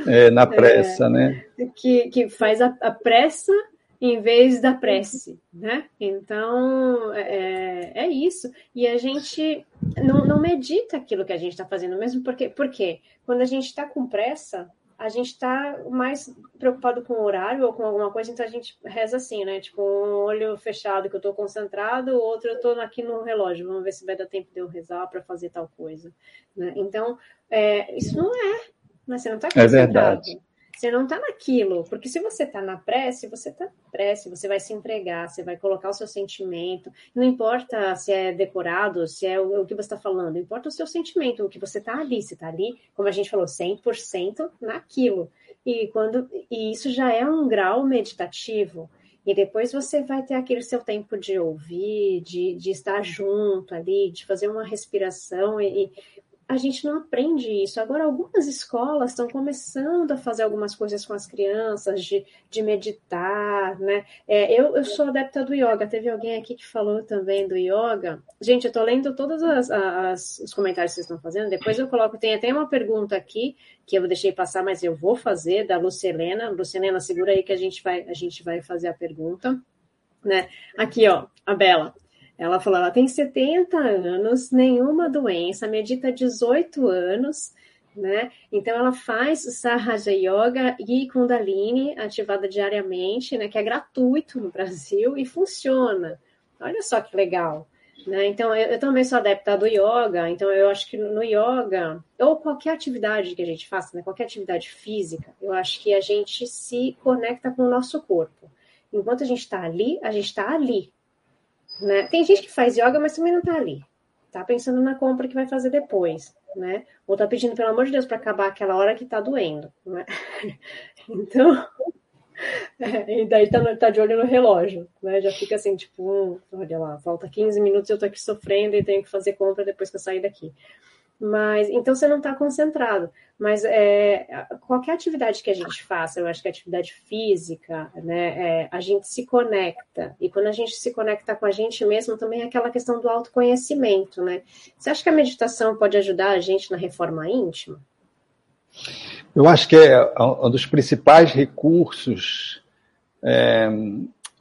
É, na pressa, é, né? Que, que faz a, a pressa em vez da prece, né? Então é, é isso. E a gente não, não medita aquilo que a gente está fazendo mesmo, porque porque quando a gente está com pressa, a gente está mais preocupado com o horário ou com alguma coisa, então a gente reza assim, né? Tipo, um olho fechado que eu estou concentrado, o outro eu estou aqui no relógio, vamos ver se vai dar tempo de eu rezar para fazer tal coisa. Né? Então, é, isso não é, né? Você não está concentrado. É verdade. Você não está naquilo, porque se você está na prece, você está na prece, você vai se entregar, você vai colocar o seu sentimento. Não importa se é decorado, se é o, o que você está falando, importa o seu sentimento, o que você está ali. Você está ali, como a gente falou, 100% naquilo. E, quando, e isso já é um grau meditativo. E depois você vai ter aquele seu tempo de ouvir, de, de estar junto ali, de fazer uma respiração e, a gente não aprende isso. Agora, algumas escolas estão começando a fazer algumas coisas com as crianças, de, de meditar, né? É, eu, eu sou adepta do yoga. Teve alguém aqui que falou também do yoga. Gente, eu estou lendo todos as, as, os comentários que vocês estão fazendo. Depois eu coloco, tem até uma pergunta aqui que eu deixei passar, mas eu vou fazer, da Lucelena. Lucelena, segura aí que a gente vai, a gente vai fazer a pergunta. Né? Aqui, ó, a Bela. Ela falou, ela tem 70 anos, nenhuma doença, medita 18 anos, né? Então ela faz Sahaja Yoga e Kundalini ativada diariamente, né? Que é gratuito no Brasil e funciona. Olha só que legal. Né? Então, eu, eu, também sou adepta do yoga, então eu acho que no yoga, ou qualquer atividade que a gente faça, né? qualquer atividade física, eu acho que a gente se conecta com o nosso corpo. Enquanto a gente está ali, a gente está ali, né? Tem gente que faz yoga, mas também não está ali. Tá pensando na compra que vai fazer depois, né? Ou tá pedindo, pelo amor de Deus, para acabar aquela hora que tá doendo, né? *laughs* Então, *laughs* é, e daí tá, tá, de olho no relógio, né? Já fica assim, tipo, hum, olha lá, falta 15 minutos, eu tô aqui sofrendo e tenho que fazer compra depois que eu sair daqui. Mas então você não está concentrado. Mas é, qualquer atividade que a gente faça, eu acho que a atividade física, né, é, a gente se conecta. E quando a gente se conecta com a gente mesmo, também é aquela questão do autoconhecimento, né? Você acha que a meditação pode ajudar a gente na reforma íntima? Eu acho que é um dos principais recursos é,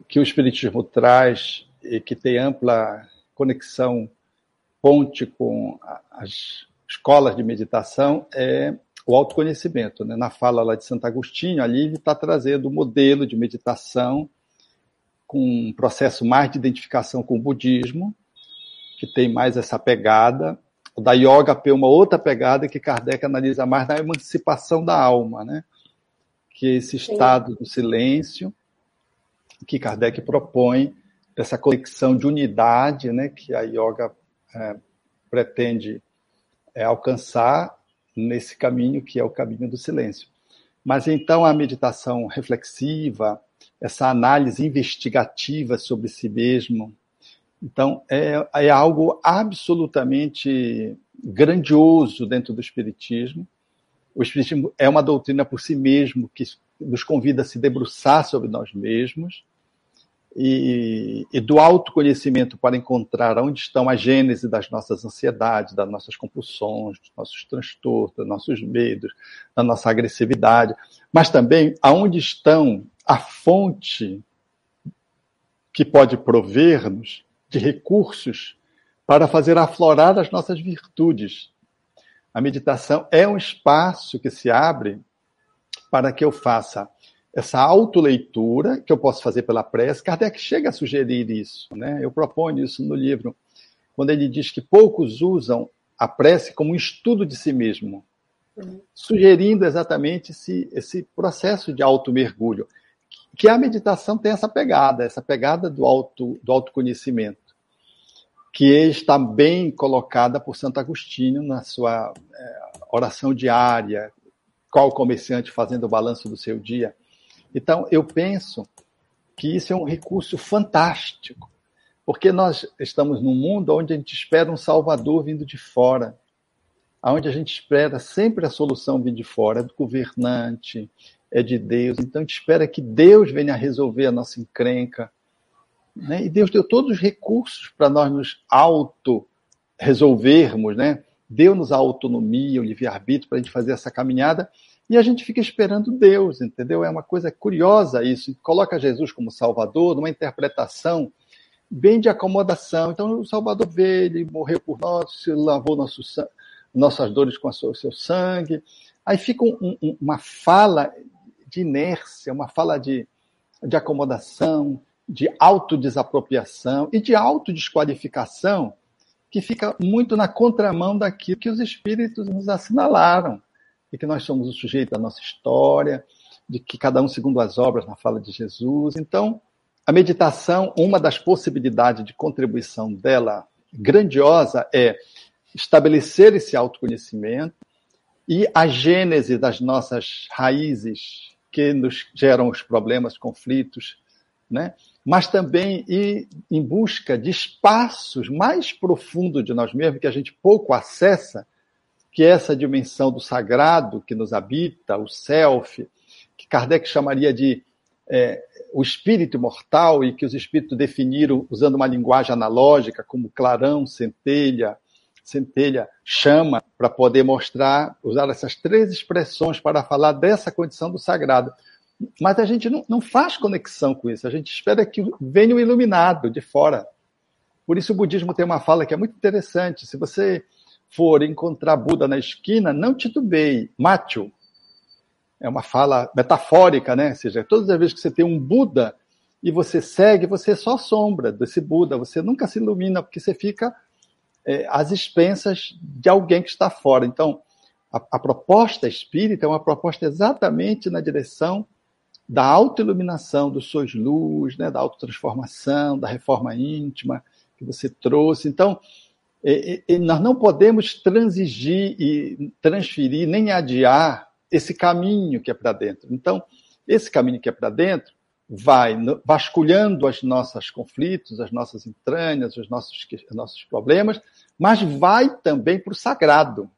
que o Espiritismo traz e que tem ampla conexão, ponte com as escolas de meditação é o autoconhecimento. Né? Na fala lá de Santo Agostinho, ali ele está trazendo o um modelo de meditação com um processo mais de identificação com o budismo, que tem mais essa pegada. O da yoga tem uma outra pegada que Kardec analisa mais na emancipação da alma, né? que é esse estado Sim. do silêncio que Kardec propõe, essa conexão de unidade né, que a yoga pretende é, alcançar nesse caminho que é o caminho do silêncio. Mas então a meditação reflexiva, essa análise investigativa sobre si mesmo, então é, é algo absolutamente grandioso dentro do Espiritismo. O Espiritismo é uma doutrina por si mesmo que nos convida a se debruçar sobre nós mesmos e, e, do autoconhecimento para encontrar onde estão a gênese das nossas ansiedades, das nossas compulsões, dos nossos transtornos, dos nossos medos, da nossa agressividade, mas também aonde estão a fonte que pode prover-nos de recursos para fazer aflorar as nossas virtudes. A meditação é um espaço que se abre para que eu faça essa autoleitura que eu posso fazer pela prece. Kardec chega a sugerir isso, né? Eu proponho isso no livro, quando ele diz que poucos usam a prece como um estudo de si mesmo, sugerindo exatamente esse, esse processo de auto-mergulho, que a meditação tem essa pegada, essa pegada do, auto, do autoconhecimento, que está bem colocada por Santo Agostinho na sua é, oração diária, qual comerciante fazendo o balanço do seu dia. Então, eu penso que isso é um recurso fantástico, porque nós estamos num mundo onde a gente espera um salvador vindo de fora, onde a gente espera sempre a solução vindo de fora, é do governante, é de Deus. Então, a gente espera que Deus venha resolver a nossa encrenca. Né? E Deus deu todos os recursos para nós nos auto-resolvermos, né? Deu-nos a autonomia, o livre-arbítrio para a gente fazer essa caminhada e a gente fica esperando Deus, entendeu? É uma coisa curiosa isso. Coloca Jesus como Salvador numa interpretação bem de acomodação. Então, o Salvador veio, ele morreu por nós, se lavou nosso, nossas dores com o seu sangue. Aí fica um, um, uma fala de inércia, uma fala de, de acomodação, de autodesapropriação e de autodesqualificação que fica muito na contramão daquilo que os espíritos nos assinalaram de que nós somos o sujeito da nossa história, de que cada um segundo as obras na fala de Jesus. Então, a meditação, uma das possibilidades de contribuição dela grandiosa é estabelecer esse autoconhecimento e a gênese das nossas raízes que nos geram os problemas, conflitos, né? mas também ir em busca de espaços mais profundos de nós mesmos que a gente pouco acessa que essa dimensão do sagrado que nos habita, o self, que Kardec chamaria de é, o espírito imortal e que os espíritos definiram usando uma linguagem analógica como clarão, centelha, centelha, chama, para poder mostrar, usar essas três expressões para falar dessa condição do sagrado. Mas a gente não, não faz conexão com isso, a gente espera que venha o iluminado de fora. Por isso o budismo tem uma fala que é muito interessante. Se você for encontrar Buda na esquina, não titubeie, mate-o. É uma fala metafórica, né? Ou seja, todas as vezes que você tem um Buda e você segue, você é só sombra desse Buda, você nunca se ilumina, porque você fica é, às expensas de alguém que está fora. Então, a, a proposta espírita é uma proposta exatamente na direção da autoiluminação, do sois luz, né, da autotransformação, da reforma íntima que você trouxe. Então, e, e nós não podemos transigir e transferir nem adiar esse caminho que é para dentro. Então, esse caminho que é para dentro vai vasculhando os nossos conflitos, as nossas entranhas, os nossos, os nossos problemas, mas vai também para o sagrado.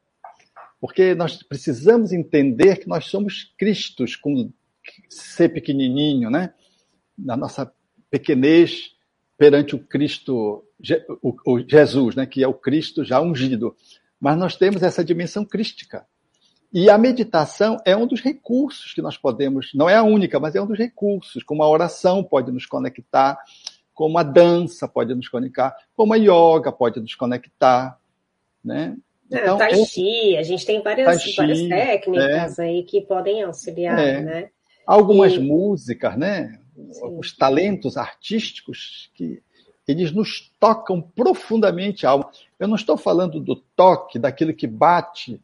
Porque nós precisamos entender que nós somos Cristos, com ser pequenininho, né? Na nossa pequenez perante o Cristo o, Jesus, né, que é o Cristo já ungido. Mas nós temos essa dimensão crística. E a meditação é um dos recursos que nós podemos, não é a única, mas é um dos recursos, como a oração pode nos conectar, como a dança pode nos conectar, como a yoga pode nos conectar, né? É, então, tai chi, a gente tem várias, chi, várias técnicas é, aí que podem auxiliar, é, né? Algumas e... músicas, né? Sim. Os talentos artísticos que eles nos tocam profundamente a alma. Eu não estou falando do toque, daquilo que bate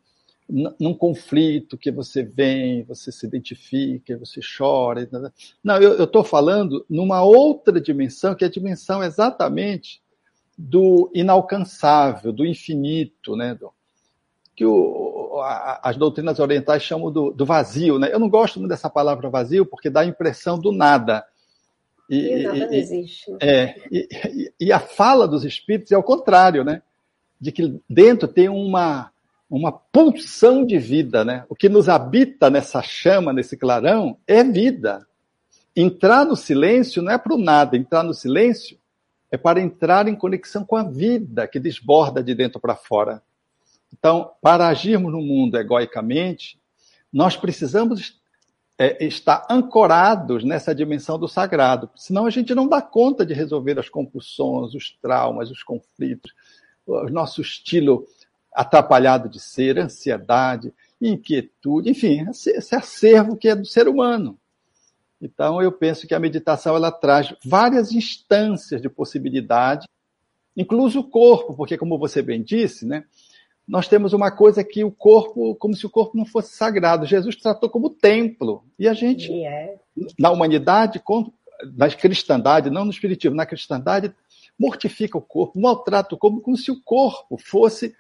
num conflito que você vem, você se identifica, você chora. Não, eu estou falando numa outra dimensão, que é a dimensão exatamente do inalcançável, do infinito, né? Do, que o, a, as doutrinas orientais chamam do, do, vazio. Né? Eu não gosto muito dessa palavra vazio, porque dá a impressão do nada. E, e nada não existe. Né? É, e, e, a fala dos espíritos é o contrário, né? de que dentro tem uma, uma pulsão de vida. Né? O que nos habita nessa chama, nesse clarão, é vida. Entrar no silêncio não é para o nada, entrar no silêncio é para entrar em conexão com a vida que desborda de dentro para fora. Então, para agirmos no mundo egoicamente, nós precisamos é, estar ancorados nessa dimensão do sagrado, senão a gente não dá conta de resolver as compulsões, os traumas, os conflitos, o nosso estilo atrapalhado de ser, ansiedade, inquietude, enfim, esse acervo que é do ser humano. Então, eu penso que a meditação ela traz várias instâncias de possibilidade, incluso o corpo, porque, como você bem disse, né, nós temos uma coisa que o corpo, como se o corpo não fosse sagrado. Jesus tratou como templo. E a gente, yeah. na humanidade, na cristandade, não no espiritismo, na cristandade, mortifica o corpo, maltrata o corpo como se o corpo fosse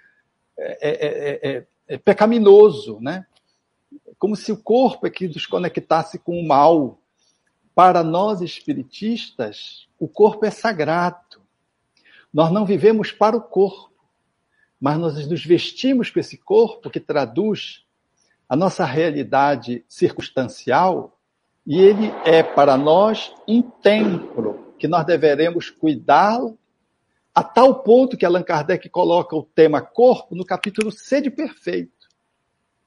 é, é, é, é pecaminoso, né? Como se o corpo é que nos conectasse com o mal. Para nós espiritistas, o corpo é sagrado. Nós não vivemos para o corpo mas nós nos vestimos com esse corpo que traduz a nossa realidade circunstancial e ele é para nós um templo que nós deveremos cuidá-lo a tal ponto que Allan Kardec coloca o tema corpo no capítulo C de perfeito.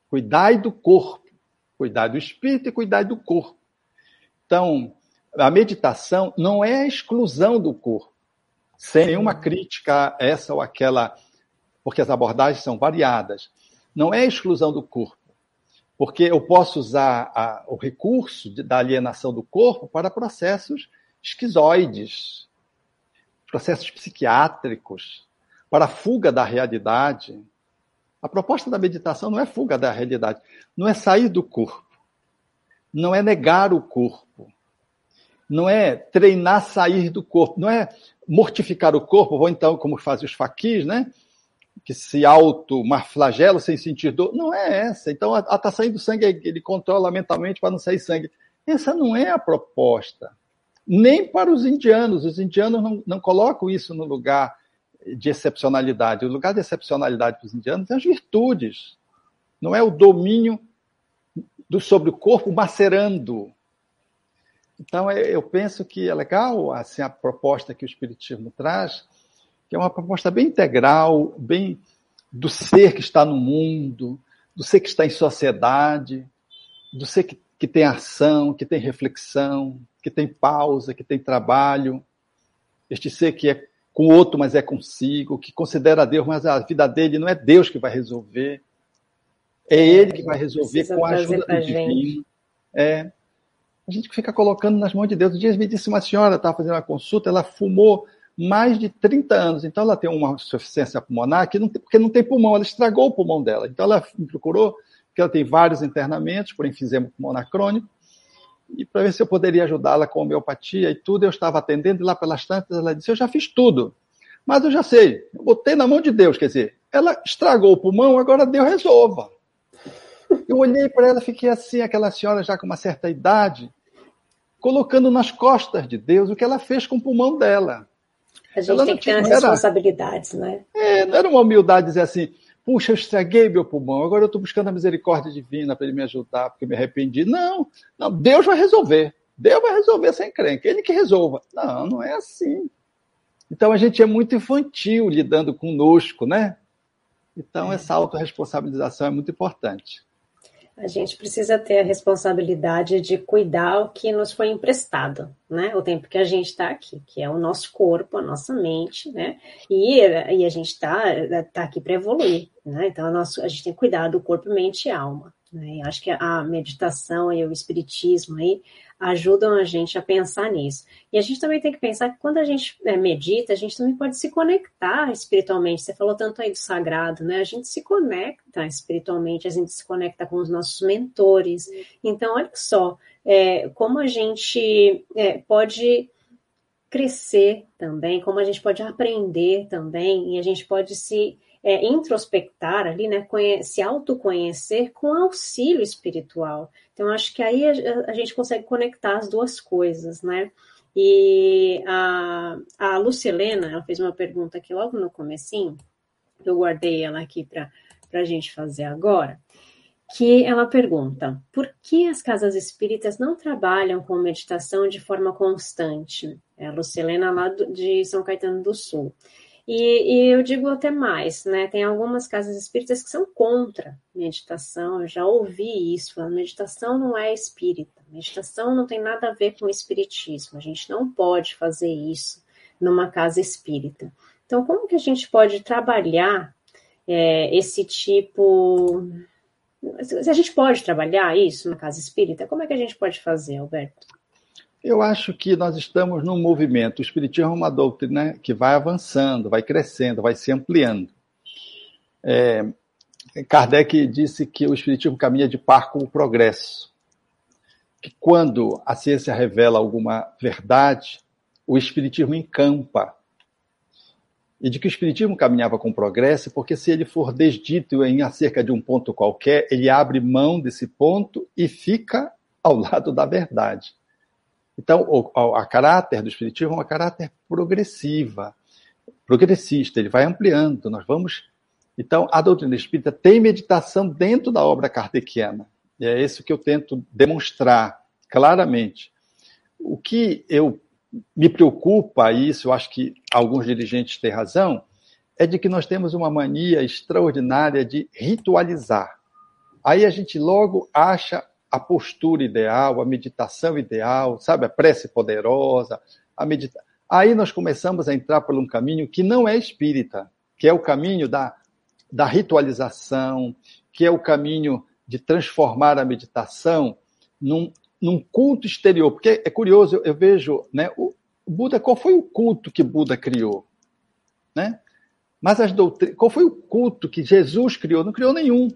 Cuidai do corpo, cuidai do espírito e cuidai do corpo. Então, a meditação não é a exclusão do corpo, sem nenhuma crítica a essa ou aquela porque as abordagens são variadas. Não é exclusão do corpo, porque eu posso usar a, o recurso de, da alienação do corpo para processos esquizoides, processos psiquiátricos, para fuga da realidade. A proposta da meditação não é fuga da realidade, não é sair do corpo, não é negar o corpo, não é treinar sair do corpo, não é mortificar o corpo, ou então, como fazem os faquis, né? Que se auto-flagela sem sentir dor. Não é essa. Então, está saindo sangue, ele controla mentalmente para não sair sangue. Essa não é a proposta. Nem para os indianos. Os indianos não, não colocam isso no lugar de excepcionalidade. O lugar de excepcionalidade para os indianos é as virtudes. Não é o domínio do, sobre o corpo macerando. Então, é, eu penso que é legal assim, a proposta que o Espiritismo traz, que é uma proposta bem integral, bem do ser que está no mundo, do ser que está em sociedade, do ser que, que tem ação, que tem reflexão, que tem pausa, que tem trabalho, este ser que é com o outro, mas é consigo, que considera Deus, mas a vida dele não é Deus que vai resolver, é, é Ele que vai resolver com a ajuda do divino. É. A gente fica colocando nas mãos de Deus. Um dia me disse uma senhora, estava fazendo uma consulta, ela fumou mais de 30 anos. Então, ela tem uma insuficiência pulmonar que não tem, porque não tem pulmão, ela estragou o pulmão dela. Então, ela me procurou, porque ela tem vários internamentos por enfisema pulmonar crônico, e para ver se eu poderia ajudá-la com homeopatia e tudo. Eu estava atendendo, e lá pelas tantas, ela disse: Eu já fiz tudo, mas eu já sei, eu botei na mão de Deus. Quer dizer, ela estragou o pulmão, agora Deus resolva. Eu olhei para ela, fiquei assim, aquela senhora já com uma certa idade, colocando nas costas de Deus o que ela fez com o pulmão dela. A gente tem que ter as responsabilidades, né? É, não era uma humildade dizer assim, puxa, eu estraguei meu pulmão, agora eu estou buscando a misericórdia divina para ele me ajudar, porque me arrependi. Não, não, Deus vai resolver. Deus vai resolver essa encrenca, ele que resolva. Não, não é assim. Então a gente é muito infantil lidando conosco, né? Então é. essa autorresponsabilização é muito importante. A gente precisa ter a responsabilidade de cuidar o que nos foi emprestado, né? O tempo que a gente está aqui, que é o nosso corpo, a nossa mente, né? E, e a gente está tá aqui para evoluir, né? Então a, nosso, a gente tem que cuidar do corpo, mente e alma. Né? Acho que a meditação e o espiritismo aí ajudam a gente a pensar nisso. E a gente também tem que pensar que quando a gente é, medita, a gente também pode se conectar espiritualmente. Você falou tanto aí do sagrado, né? A gente se conecta espiritualmente, a gente se conecta com os nossos mentores. Então, olha só, é, como a gente é, pode crescer também, como a gente pode aprender também, e a gente pode se é, introspectar ali, né, se autoconhecer com auxílio espiritual. Então, acho que aí a, a, gente consegue conectar as duas coisas, né? E a, a Lucilena, ela fez uma pergunta aqui logo no comecinho, eu guardei ela aqui para a gente fazer agora, que ela pergunta: por que as casas espíritas não trabalham com meditação de forma constante? É a Lucilena lá de São Caetano do Sul. E, e, eu digo até mais, né? Tem algumas casas espíritas que são contra meditação. Eu já ouvi isso. A meditação não é espírita. Meditação não tem nada a ver com espiritismo. A gente não pode fazer isso numa casa espírita. Então, como que a gente pode trabalhar é, esse tipo se a gente pode trabalhar isso na casa espírita, como é que a gente pode fazer, Alberto? Eu acho que nós estamos num movimento. O Espiritismo é uma doutrina que vai avançando, vai crescendo, vai se ampliando. É, Kardec disse que o Espiritismo caminha de par com o progresso. Que quando a ciência revela alguma verdade, o Espiritismo encampa e de que o Espiritismo caminhava com progresso, porque se ele for desdito em acerca de um ponto qualquer, ele abre mão desse ponto e fica ao lado da verdade. Então, o, a, a caráter do Espiritismo é uma caráter progressiva, progressista, ele vai ampliando, nós vamos... Então, a doutrina espírita tem meditação dentro da obra kardeciana, e é isso que eu tento demonstrar claramente. O que eu me preocupa isso, eu acho que alguns dirigentes têm razão, é de que nós temos uma mania extraordinária de ritualizar. Aí a gente logo acha a postura ideal, a meditação ideal, sabe, a prece poderosa, a medita... Aí nós começamos a entrar por um caminho que não é espírita, que é o caminho da, da ritualização, que é o caminho de transformar a meditação num num culto exterior, porque é curioso, eu, eu vejo, né, o, Buda, qual foi o culto que Buda criou? Né? Mas as doutrinas, qual foi o culto que Jesus criou? Não criou nenhum.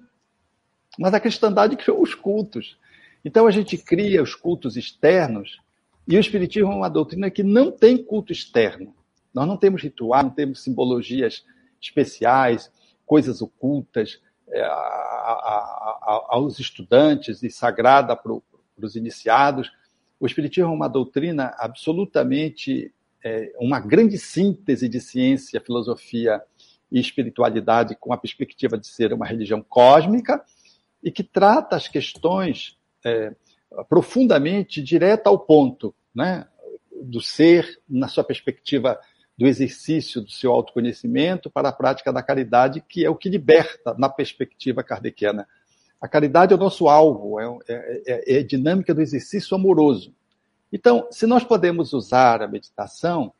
Mas a cristandade criou os cultos. Então a gente cria os cultos externos e o espiritismo é uma doutrina que não tem culto externo. Nós não temos ritual, não temos simbologias especiais, coisas ocultas é, a, a, a, aos estudantes e sagrada para os iniciados. O Espiritismo é uma doutrina absolutamente, é, uma grande síntese de ciência, filosofia e espiritualidade com a perspectiva de ser uma religião cósmica e que trata as questões é, profundamente direta ao ponto, né? do ser na sua perspectiva do exercício do seu autoconhecimento para a prática da caridade, que é o que liberta na perspectiva kardeciana a caridade é o nosso alvo, é, é, é, é dinâmica do exercício amoroso. Então, se nós podemos usar a meditação,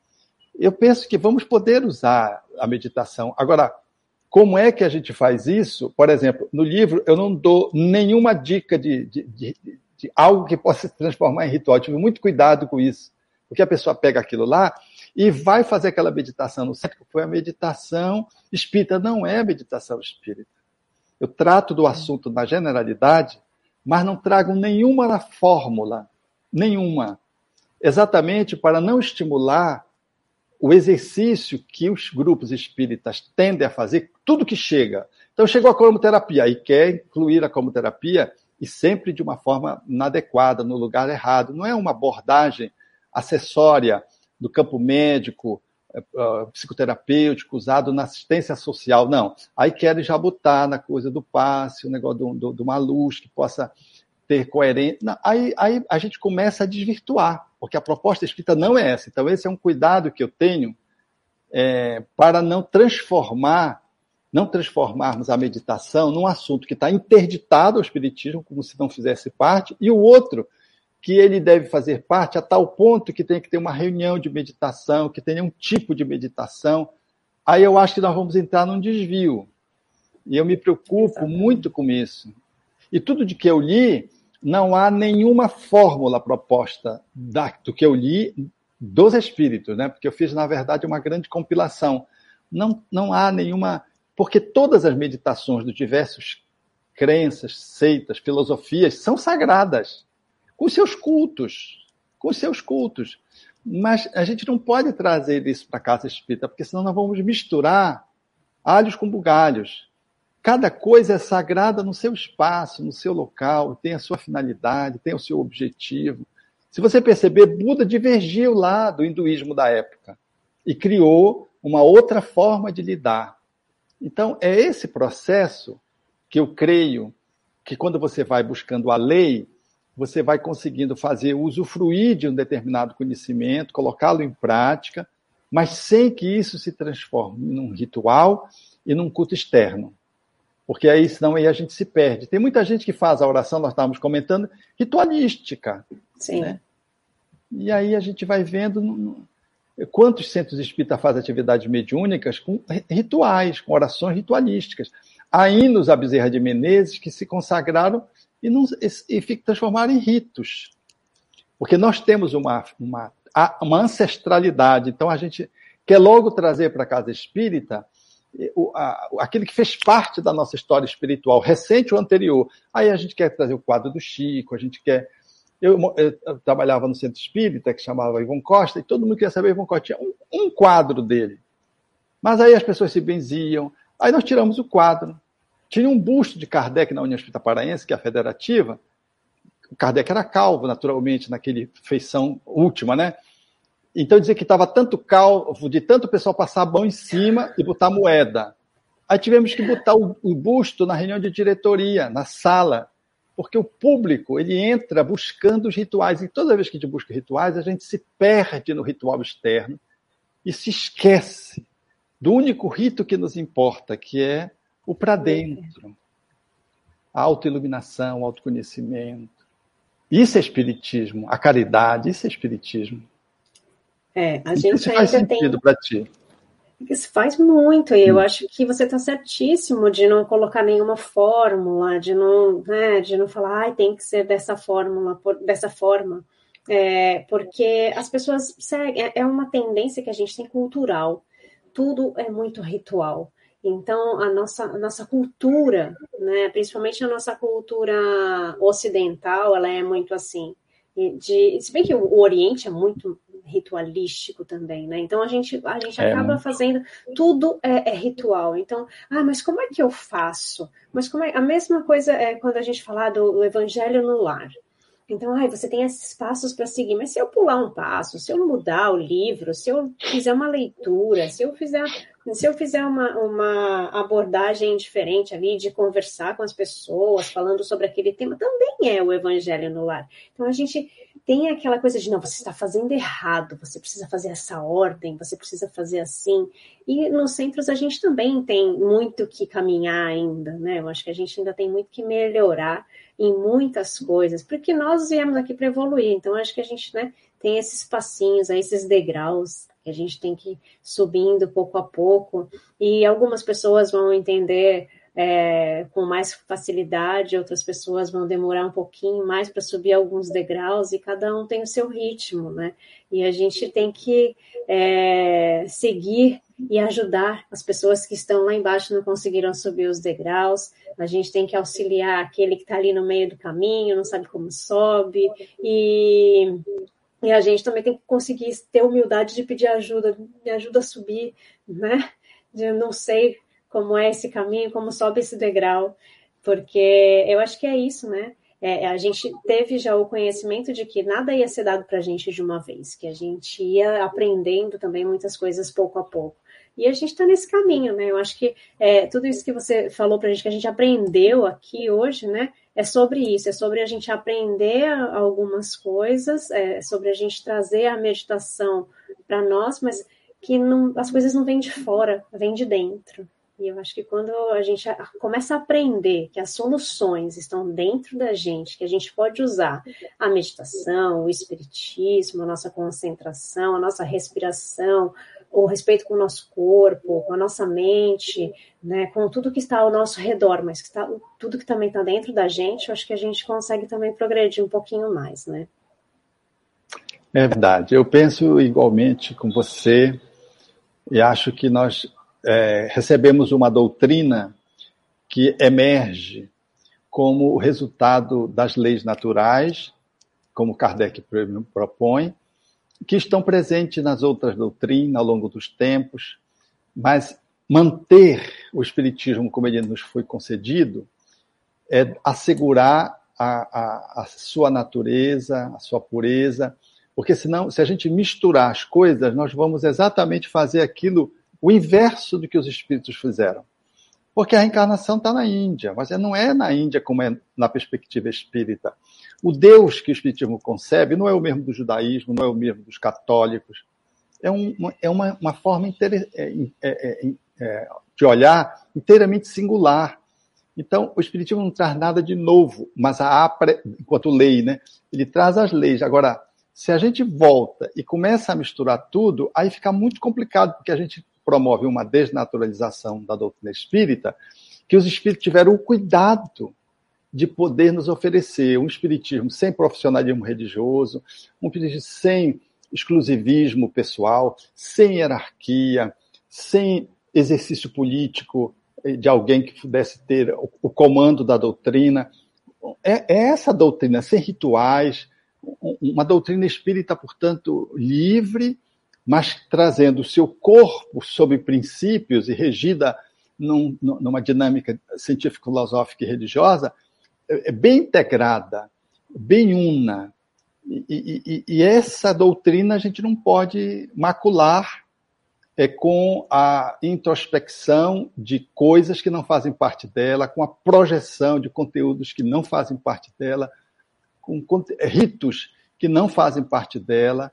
eu penso que vamos poder usar a meditação. Agora, como é que a gente faz isso? Por exemplo, no livro eu não dou nenhuma dica de, de, de, de algo que possa se transformar em ritual. Eu tive muito cuidado com isso, porque a pessoa pega aquilo lá e vai fazer aquela meditação no centro, que foi a meditação espírita. Não é meditação espírita. Eu trato do assunto na generalidade, mas não trago nenhuma fórmula, nenhuma, exatamente para não estimular o exercício que os grupos espíritas tendem a fazer, tudo que chega. Então, chegou a cromoterapia e quer incluir a cromoterapia e sempre de uma forma inadequada, no lugar errado. Não é uma abordagem acessória do campo médico, uh, psicoterapêutico usado na assistência social. Não. Aí querem já botar na coisa do passe, o negócio de uma luz que possa ter coerência. Aí, aí a gente começa a desvirtuar, porque a proposta escrita não é essa. Então, esse é um cuidado que eu tenho é, para não transformar, não transformarmos a meditação num assunto que está interditado ao Espiritismo, como se não fizesse parte, e o outro que ele deve fazer parte a tal ponto que tem que ter uma reunião de meditação, que tenha um tipo de meditação. Aí eu acho que nós vamos entrar num desvio. E eu me preocupo Exatamente. muito com isso. E tudo de que eu li, não há nenhuma fórmula proposta da, do que eu li dos espíritos, né? Porque eu fiz, na verdade, uma grande compilação. Não, não há nenhuma. Porque todas as meditações dos diversos crenças, seitas, filosofias são sagradas, com seus cultos, com seus cultos. Mas a gente não pode trazer isso para a casa espírita, porque senão nós vamos misturar alhos com bugalhos. Cada coisa é sagrada no seu espaço, no seu local, tem a sua finalidade, tem o seu objetivo. Se você perceber, Buda divergiu lá do hinduísmo da época e criou uma outra forma de lidar. Então, é esse processo que eu creio que quando você vai buscando a lei, você vai conseguindo fazer usufruir de um determinado conhecimento, colocá-lo em prática, mas sem que isso se transforme num ritual e num culto externo. Porque aí, senão, aí a gente se perde. Tem muita gente que faz a oração, nós estávamos comentando, ritualística. Sim. Né? E aí a gente vai vendo quantos centros espíritas fazem atividades mediúnicas com rituais, com orações ritualísticas. Há hinos a Bezerra de Menezes que se consagraram e, não, e, e transformaram em ritos. Porque nós temos uma, uma, uma ancestralidade, então a gente quer logo trazer para a casa espírita o, a, aquele que fez parte da nossa história espiritual, recente ou anterior. Aí a gente quer trazer o quadro do Chico, a gente quer. Eu, eu, eu trabalhava no centro espírita, que chamava Ivon Costa, e todo mundo queria saber Ivon Costa. Tinha um, um quadro dele. Mas aí as pessoas se benziam. Aí nós tiramos o quadro. Tinha um busto de Kardec na União Espírita Paraense, que é a federativa. O Kardec era calvo, naturalmente, naquele feição última, né? Então dizia que estava tanto calvo, de tanto pessoal passar a mão em cima e botar moeda. Aí tivemos que botar o, o busto na reunião de diretoria, na sala, porque o público ele entra buscando os rituais e toda vez que a gente busca rituais a gente se perde no ritual externo e se esquece do único rito que nos importa, que é o para dentro, a autoiluminação, o autoconhecimento. Isso é espiritismo, a caridade, isso é espiritismo. É, a gente isso faz sentido para ti. Isso faz muito, e eu hum. acho que você está certíssimo de não colocar nenhuma fórmula, de não, né, de não falar, ah, tem que ser dessa fórmula, por, dessa forma, é, porque as pessoas seguem, é, é uma tendência que a gente tem cultural, tudo é muito ritual. Então, a nossa, a nossa cultura, né, principalmente a nossa cultura ocidental, ela é muito assim. De, se bem que o Oriente é muito ritualístico também, né? Então a gente, a gente é, acaba fazendo tudo é, é, ritual. Então, ah, mas como é que eu faço? Mas como é a mesma coisa é quando a gente fala do Evangelho no lar. Então, ai, você tem esses passos para seguir, mas se eu pular um passo, se eu mudar o livro, se eu fizer uma leitura, se eu fizer, se eu fizer uma, uma abordagem diferente ali de conversar com as pessoas, falando sobre aquele tema, também é o evangelho no lar. Então a gente tem aquela coisa de não, você está fazendo errado, você precisa fazer essa ordem, você precisa fazer assim. E nos centros a gente também tem muito que caminhar ainda, né? Eu acho que a gente ainda tem muito que melhorar em muitas coisas, porque nós viemos aqui para evoluir, então acho que a gente, né, tem esses passinhos, esses degraus que a gente tem que ir subindo pouco a pouco, e algumas pessoas vão entender é, com mais facilidade, outras pessoas vão demorar um pouquinho mais para subir alguns degraus e cada um tem o seu ritmo, né? E a gente tem que é, seguir e ajudar as pessoas que estão lá embaixo não conseguiram subir os degraus. A gente tem que auxiliar aquele que está ali no meio do caminho, não sabe como sobe e e a gente também tem que conseguir ter humildade de pedir ajuda, me ajuda a subir, né? De não sei como é esse caminho, como sobe esse degrau, porque eu acho que é isso, né? É, a gente teve já o conhecimento de que nada ia ser dado para a gente de uma vez, que a gente ia aprendendo também muitas coisas pouco a pouco. E a gente está nesse caminho, né? Eu acho que é, tudo isso que você falou para a gente, que a gente aprendeu aqui hoje, né? É sobre isso, é sobre a gente aprender algumas coisas, é sobre a gente trazer a meditação para nós, mas que não, as coisas não vêm de fora, vêm de dentro. E eu acho que quando a gente começa a aprender que as soluções estão dentro da gente, que a gente pode usar a meditação, o espiritismo, a nossa concentração, a nossa respiração, o respeito com o nosso corpo, com a nossa mente, né, com tudo que está ao nosso redor, mas que está, tudo que também está dentro da gente, eu acho que a gente consegue também progredir um pouquinho mais, né? É verdade. Eu penso igualmente com você e acho que nós é, recebemos uma doutrina que emerge como resultado das leis naturais, como Kardec propõe, que estão presentes nas outras doutrinas ao longo dos tempos, mas manter o Espiritismo como ele nos foi concedido é assegurar a, a, a sua natureza, a sua pureza, porque senão, se a gente misturar as coisas, nós vamos exatamente fazer aquilo, o inverso do que os espíritos fizeram. Porque a reencarnação está na Índia, mas não é na Índia como é na perspectiva espírita. O Deus que o Espiritismo concebe não é o mesmo do judaísmo, não é o mesmo dos católicos. É, um, é uma, uma, forma é, é, é, é, de olhar inteiramente singular. Então, o Espiritismo não traz nada de novo, mas a enquanto lei, né? Ele traz as leis. Agora, se a gente volta e começa a misturar tudo, aí fica muito complicado, porque a gente promove uma desnaturalização da doutrina espírita, que os espíritos tiveram o cuidado de poder nos oferecer um espiritismo sem profissionalismo religioso, um espiritismo sem exclusivismo pessoal, sem hierarquia, sem exercício político de alguém que pudesse ter o comando da doutrina. É, é essa doutrina, sem rituais, uma doutrina espírita, portanto, livre, mas trazendo o seu corpo sob princípios e regida num, numa dinâmica científico-filosófica e religiosa, é, é bem integrada, bem una. E, e, e, essa doutrina a gente não pode macular é, com a introspecção de coisas que não fazem parte dela, com a projeção de conteúdos que não fazem parte dela, com ritos que não fazem parte dela,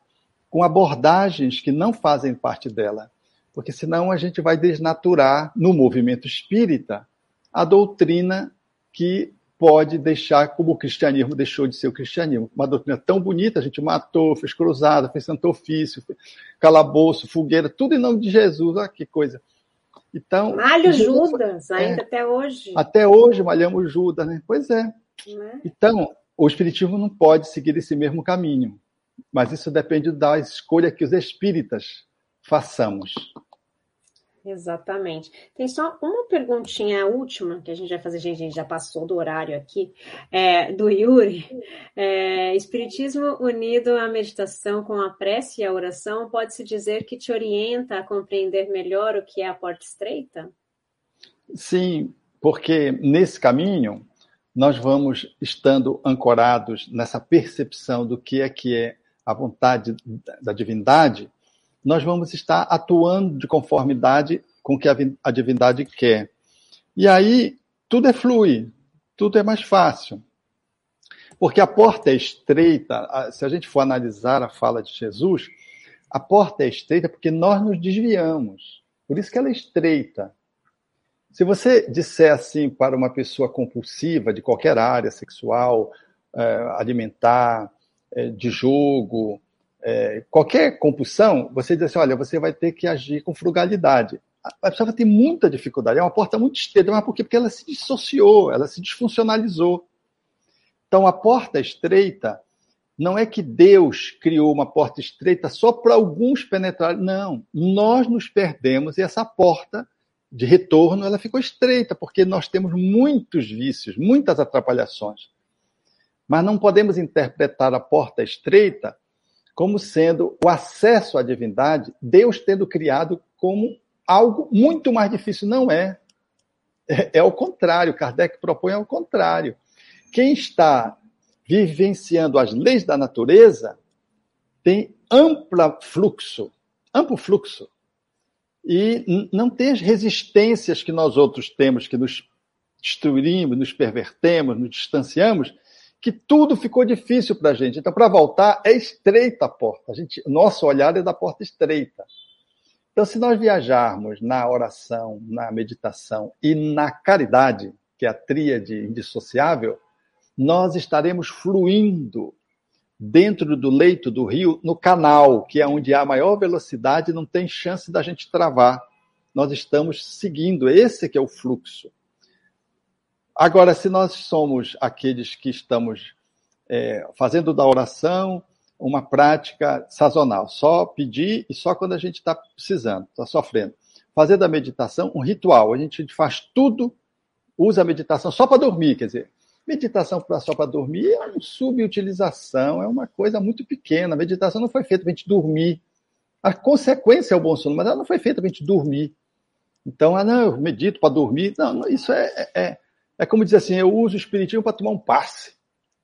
com abordagens que não fazem parte dela. Porque senão a gente vai desnaturar no movimento espírita a doutrina que pode deixar como o cristianismo deixou de ser o cristianismo. Uma doutrina tão bonita, a gente matou, fez cruzada, fez santo ofício, calabouço, fogueira, tudo em nome de Jesus. Olha que coisa. Então, Malho Judas, ainda é, até hoje. Até hoje malhamos Judas, né? Pois é. é. Então, o Espiritismo não pode seguir esse mesmo caminho, mas isso depende da escolha que os espíritas façamos. Exatamente. Tem só uma perguntinha última que a gente vai fazer, gente, a gente já passou do horário aqui, é, do Yuri. É, Espiritismo unido à meditação com a prece e a oração pode-se dizer que te orienta a compreender melhor o que é a porta estreita? Sim, porque nesse caminho nós vamos estando ancorados nessa percepção do que é que é a vontade da divindade, nós vamos estar atuando de conformidade com o que a divindade quer. E aí tudo é flui, tudo é mais fácil. Porque a porta é estreita, se a gente for analisar a fala de Jesus, a porta é estreita porque nós nos desviamos. Por isso que ela é estreita. Se você disser assim para uma pessoa compulsiva de qualquer área sexual, é, alimentar, de jogo, é, qualquer compulsão, você diz assim: olha, você vai ter que agir com frugalidade. A pessoa ter muita dificuldade. É uma porta muito estreita, mas por quê? Porque ela se dissociou, ela se desfuncionalizou. Então, a porta estreita não é que Deus criou uma porta estreita só para alguns penetrar. Não, nós nos perdemos e essa porta de retorno, ela ficou estreita, porque nós temos muitos vícios, muitas atrapalhações. Mas não podemos interpretar a porta estreita como sendo o acesso à divindade, Deus tendo criado como algo muito mais difícil. Não é. É, é o contrário. Kardec propõe ao contrário. Quem está vivenciando as leis da natureza tem amplo fluxo, amplo fluxo e não tem as resistências que nós outros temos, que nos destruímos, nos pervertemos, nos distanciamos, que tudo ficou difícil para a gente. Então, para voltar, é estreita a porta. A gente, nosso olhar é da porta estreita. Então, se nós viajarmos na oração, na meditação e na caridade, que é a tríade indissociável, nós estaremos fluindo dentro do leito do rio, no canal, que é onde há maior velocidade, não tem chance da gente travar. Nós estamos seguindo, esse que é o fluxo. Agora, se nós somos aqueles que estamos é, fazendo da oração uma prática sazonal, só pedir e só quando a gente está precisando, está sofrendo. Fazer da meditação um ritual, a gente faz tudo, usa a meditação só para dormir, quer dizer, meditação só para dormir é uma subutilização, é uma coisa muito pequena. A meditação não foi feita para a gente dormir. A consequência é o bom sono, mas ela não foi feita para a gente dormir. Então, ah, não, eu medito para dormir. Não, isso é, é, é como dizer assim, eu uso o espiritismo para tomar um passe.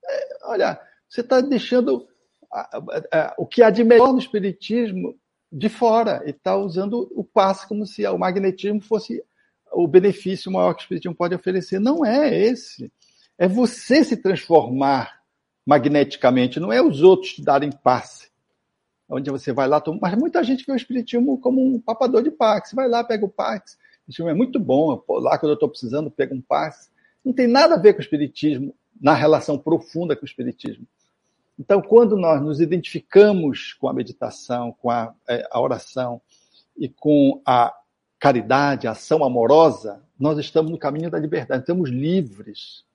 É, olha, você está deixando o que há de melhor no espiritismo de fora e está usando o passe como se o magnetismo fosse o benefício maior que o espiritismo pode oferecer. Não é esse. É você se transformar magneticamente, não é os outros te darem passe. Onde você vai lá, toma... mas muita gente vê o espiritismo como um papador de passe. Vai lá, pega o. O espiritismo é muito bom. lá quando eu estou precisando, pega um passe. Não tem nada a ver com o espiritismo na relação profunda com o espiritismo. Então, quando nós nos identificamos com a meditação, com a, é, a oração e com a caridade, a ação amorosa, nós estamos no caminho da liberdade, estamos livres,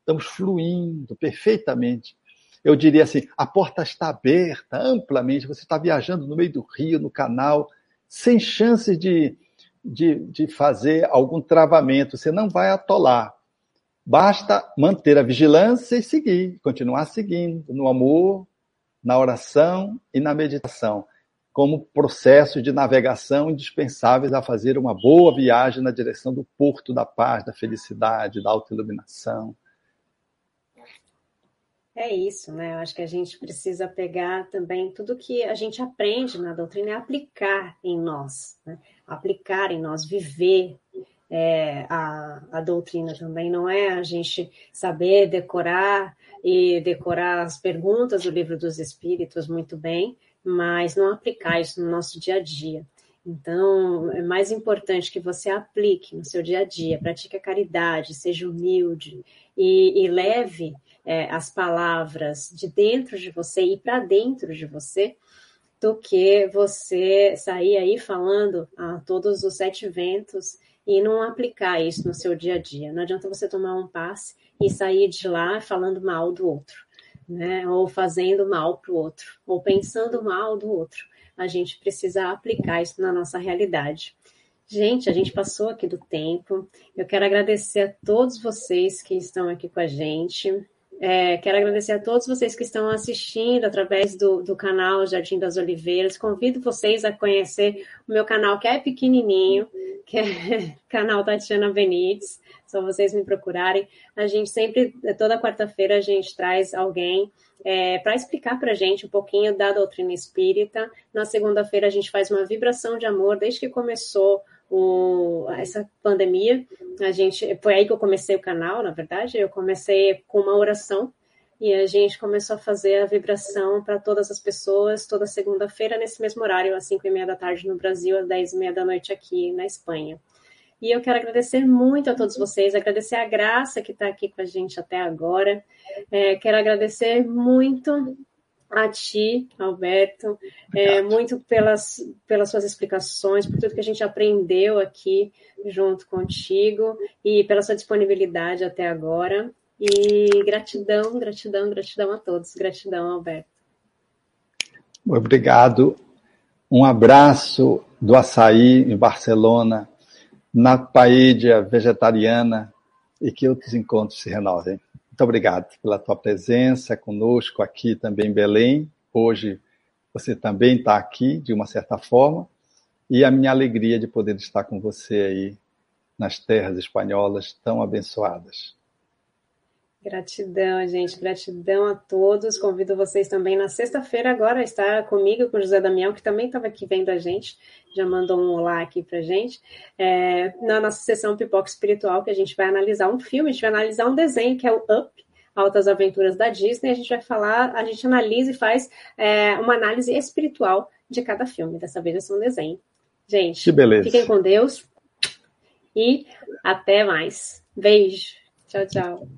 estamos fluindo perfeitamente. Eu diria assim: a porta está aberta amplamente, você está viajando no meio do rio, no canal, sem chances de, de, de fazer algum travamento, você não vai atolar. Basta manter a vigilância e seguir, continuar seguindo no amor, na oração e na meditação, como processos de navegação indispensáveis a fazer uma boa viagem na direção do porto da paz, da felicidade, da autoiluminação. É isso, né? Eu acho que a gente precisa pegar também tudo que a gente aprende na doutrina e aplicar em nós, né? aplicar em nós, viver é, a, a doutrina também, não é a gente saber decorar e decorar as perguntas do livro dos Espíritos muito bem, mas não aplicar isso no nosso dia a dia. Então, é mais importante que você aplique no seu dia a dia, pratique a caridade, seja humilde e, e leve é, as palavras de dentro de você e para dentro de você, do que você sair aí falando a todos os sete ventos e não aplicar isso no seu dia a dia. Não adianta você tomar um passe e sair de lá falando mal do outro, né? Ou fazendo mal para o outro, ou pensando mal do outro. A gente precisa aplicar isso na nossa realidade. Gente, a gente passou aqui do tempo. Eu quero agradecer a todos vocês que estão aqui com a gente. É, quero agradecer a todos vocês que estão assistindo através do, do canal Jardim das Oliveiras. Convido vocês a conhecer o meu canal, que é pequenininho, que é *laughs* canal Tatiana Benites. Só vocês me procurarem. A gente sempre, toda quarta-feira, a gente traz alguém é, para explicar para a gente um pouquinho da doutrina espírita. Na segunda-feira, a gente faz uma vibração de amor desde que começou o, essa pandemia. A gente foi aí que eu comecei o canal, na verdade. Eu comecei com uma oração e a gente começou a fazer a vibração para todas as pessoas toda segunda-feira nesse mesmo horário, às 5 e meia da tarde no Brasil, às 10 e meia da noite aqui na Espanha. E eu quero agradecer muito a todos vocês, agradecer a Graça que está aqui com a gente até agora. É, quero agradecer muito a ti, Alberto, é, muito pelas, pelas suas explicações, por tudo que a gente aprendeu aqui junto contigo e pela sua disponibilidade até agora. E gratidão, gratidão, gratidão a todos. Gratidão, Alberto. Obrigado. Um abraço do açaí em Barcelona, na paella vegetariana e que outros encontros se renovem. Muito obrigado pela tua presença conosco aqui também em Belém. Hoje você também está aqui, de uma certa forma, e a minha alegria de poder estar com você aí nas terras espanholas tão abençoadas. Gratidão, gente. Gratidão a todos. Convido vocês também na sexta-feira agora a estar comigo, com o José Damião, que também estava aqui vendo a gente, já mandou um olá aqui para gente, é, na nossa sessão Pipoca Espiritual, que a gente vai analisar um filme, a gente vai analisar um desenho, que é o Up, Altas Aventuras da Disney. A gente vai falar, a gente analisa e faz é, uma análise espiritual de cada filme. Dessa vez vai ser um desenho. Gente, que beleza. fiquem com Deus e até mais. Beijo. Tchau, tchau.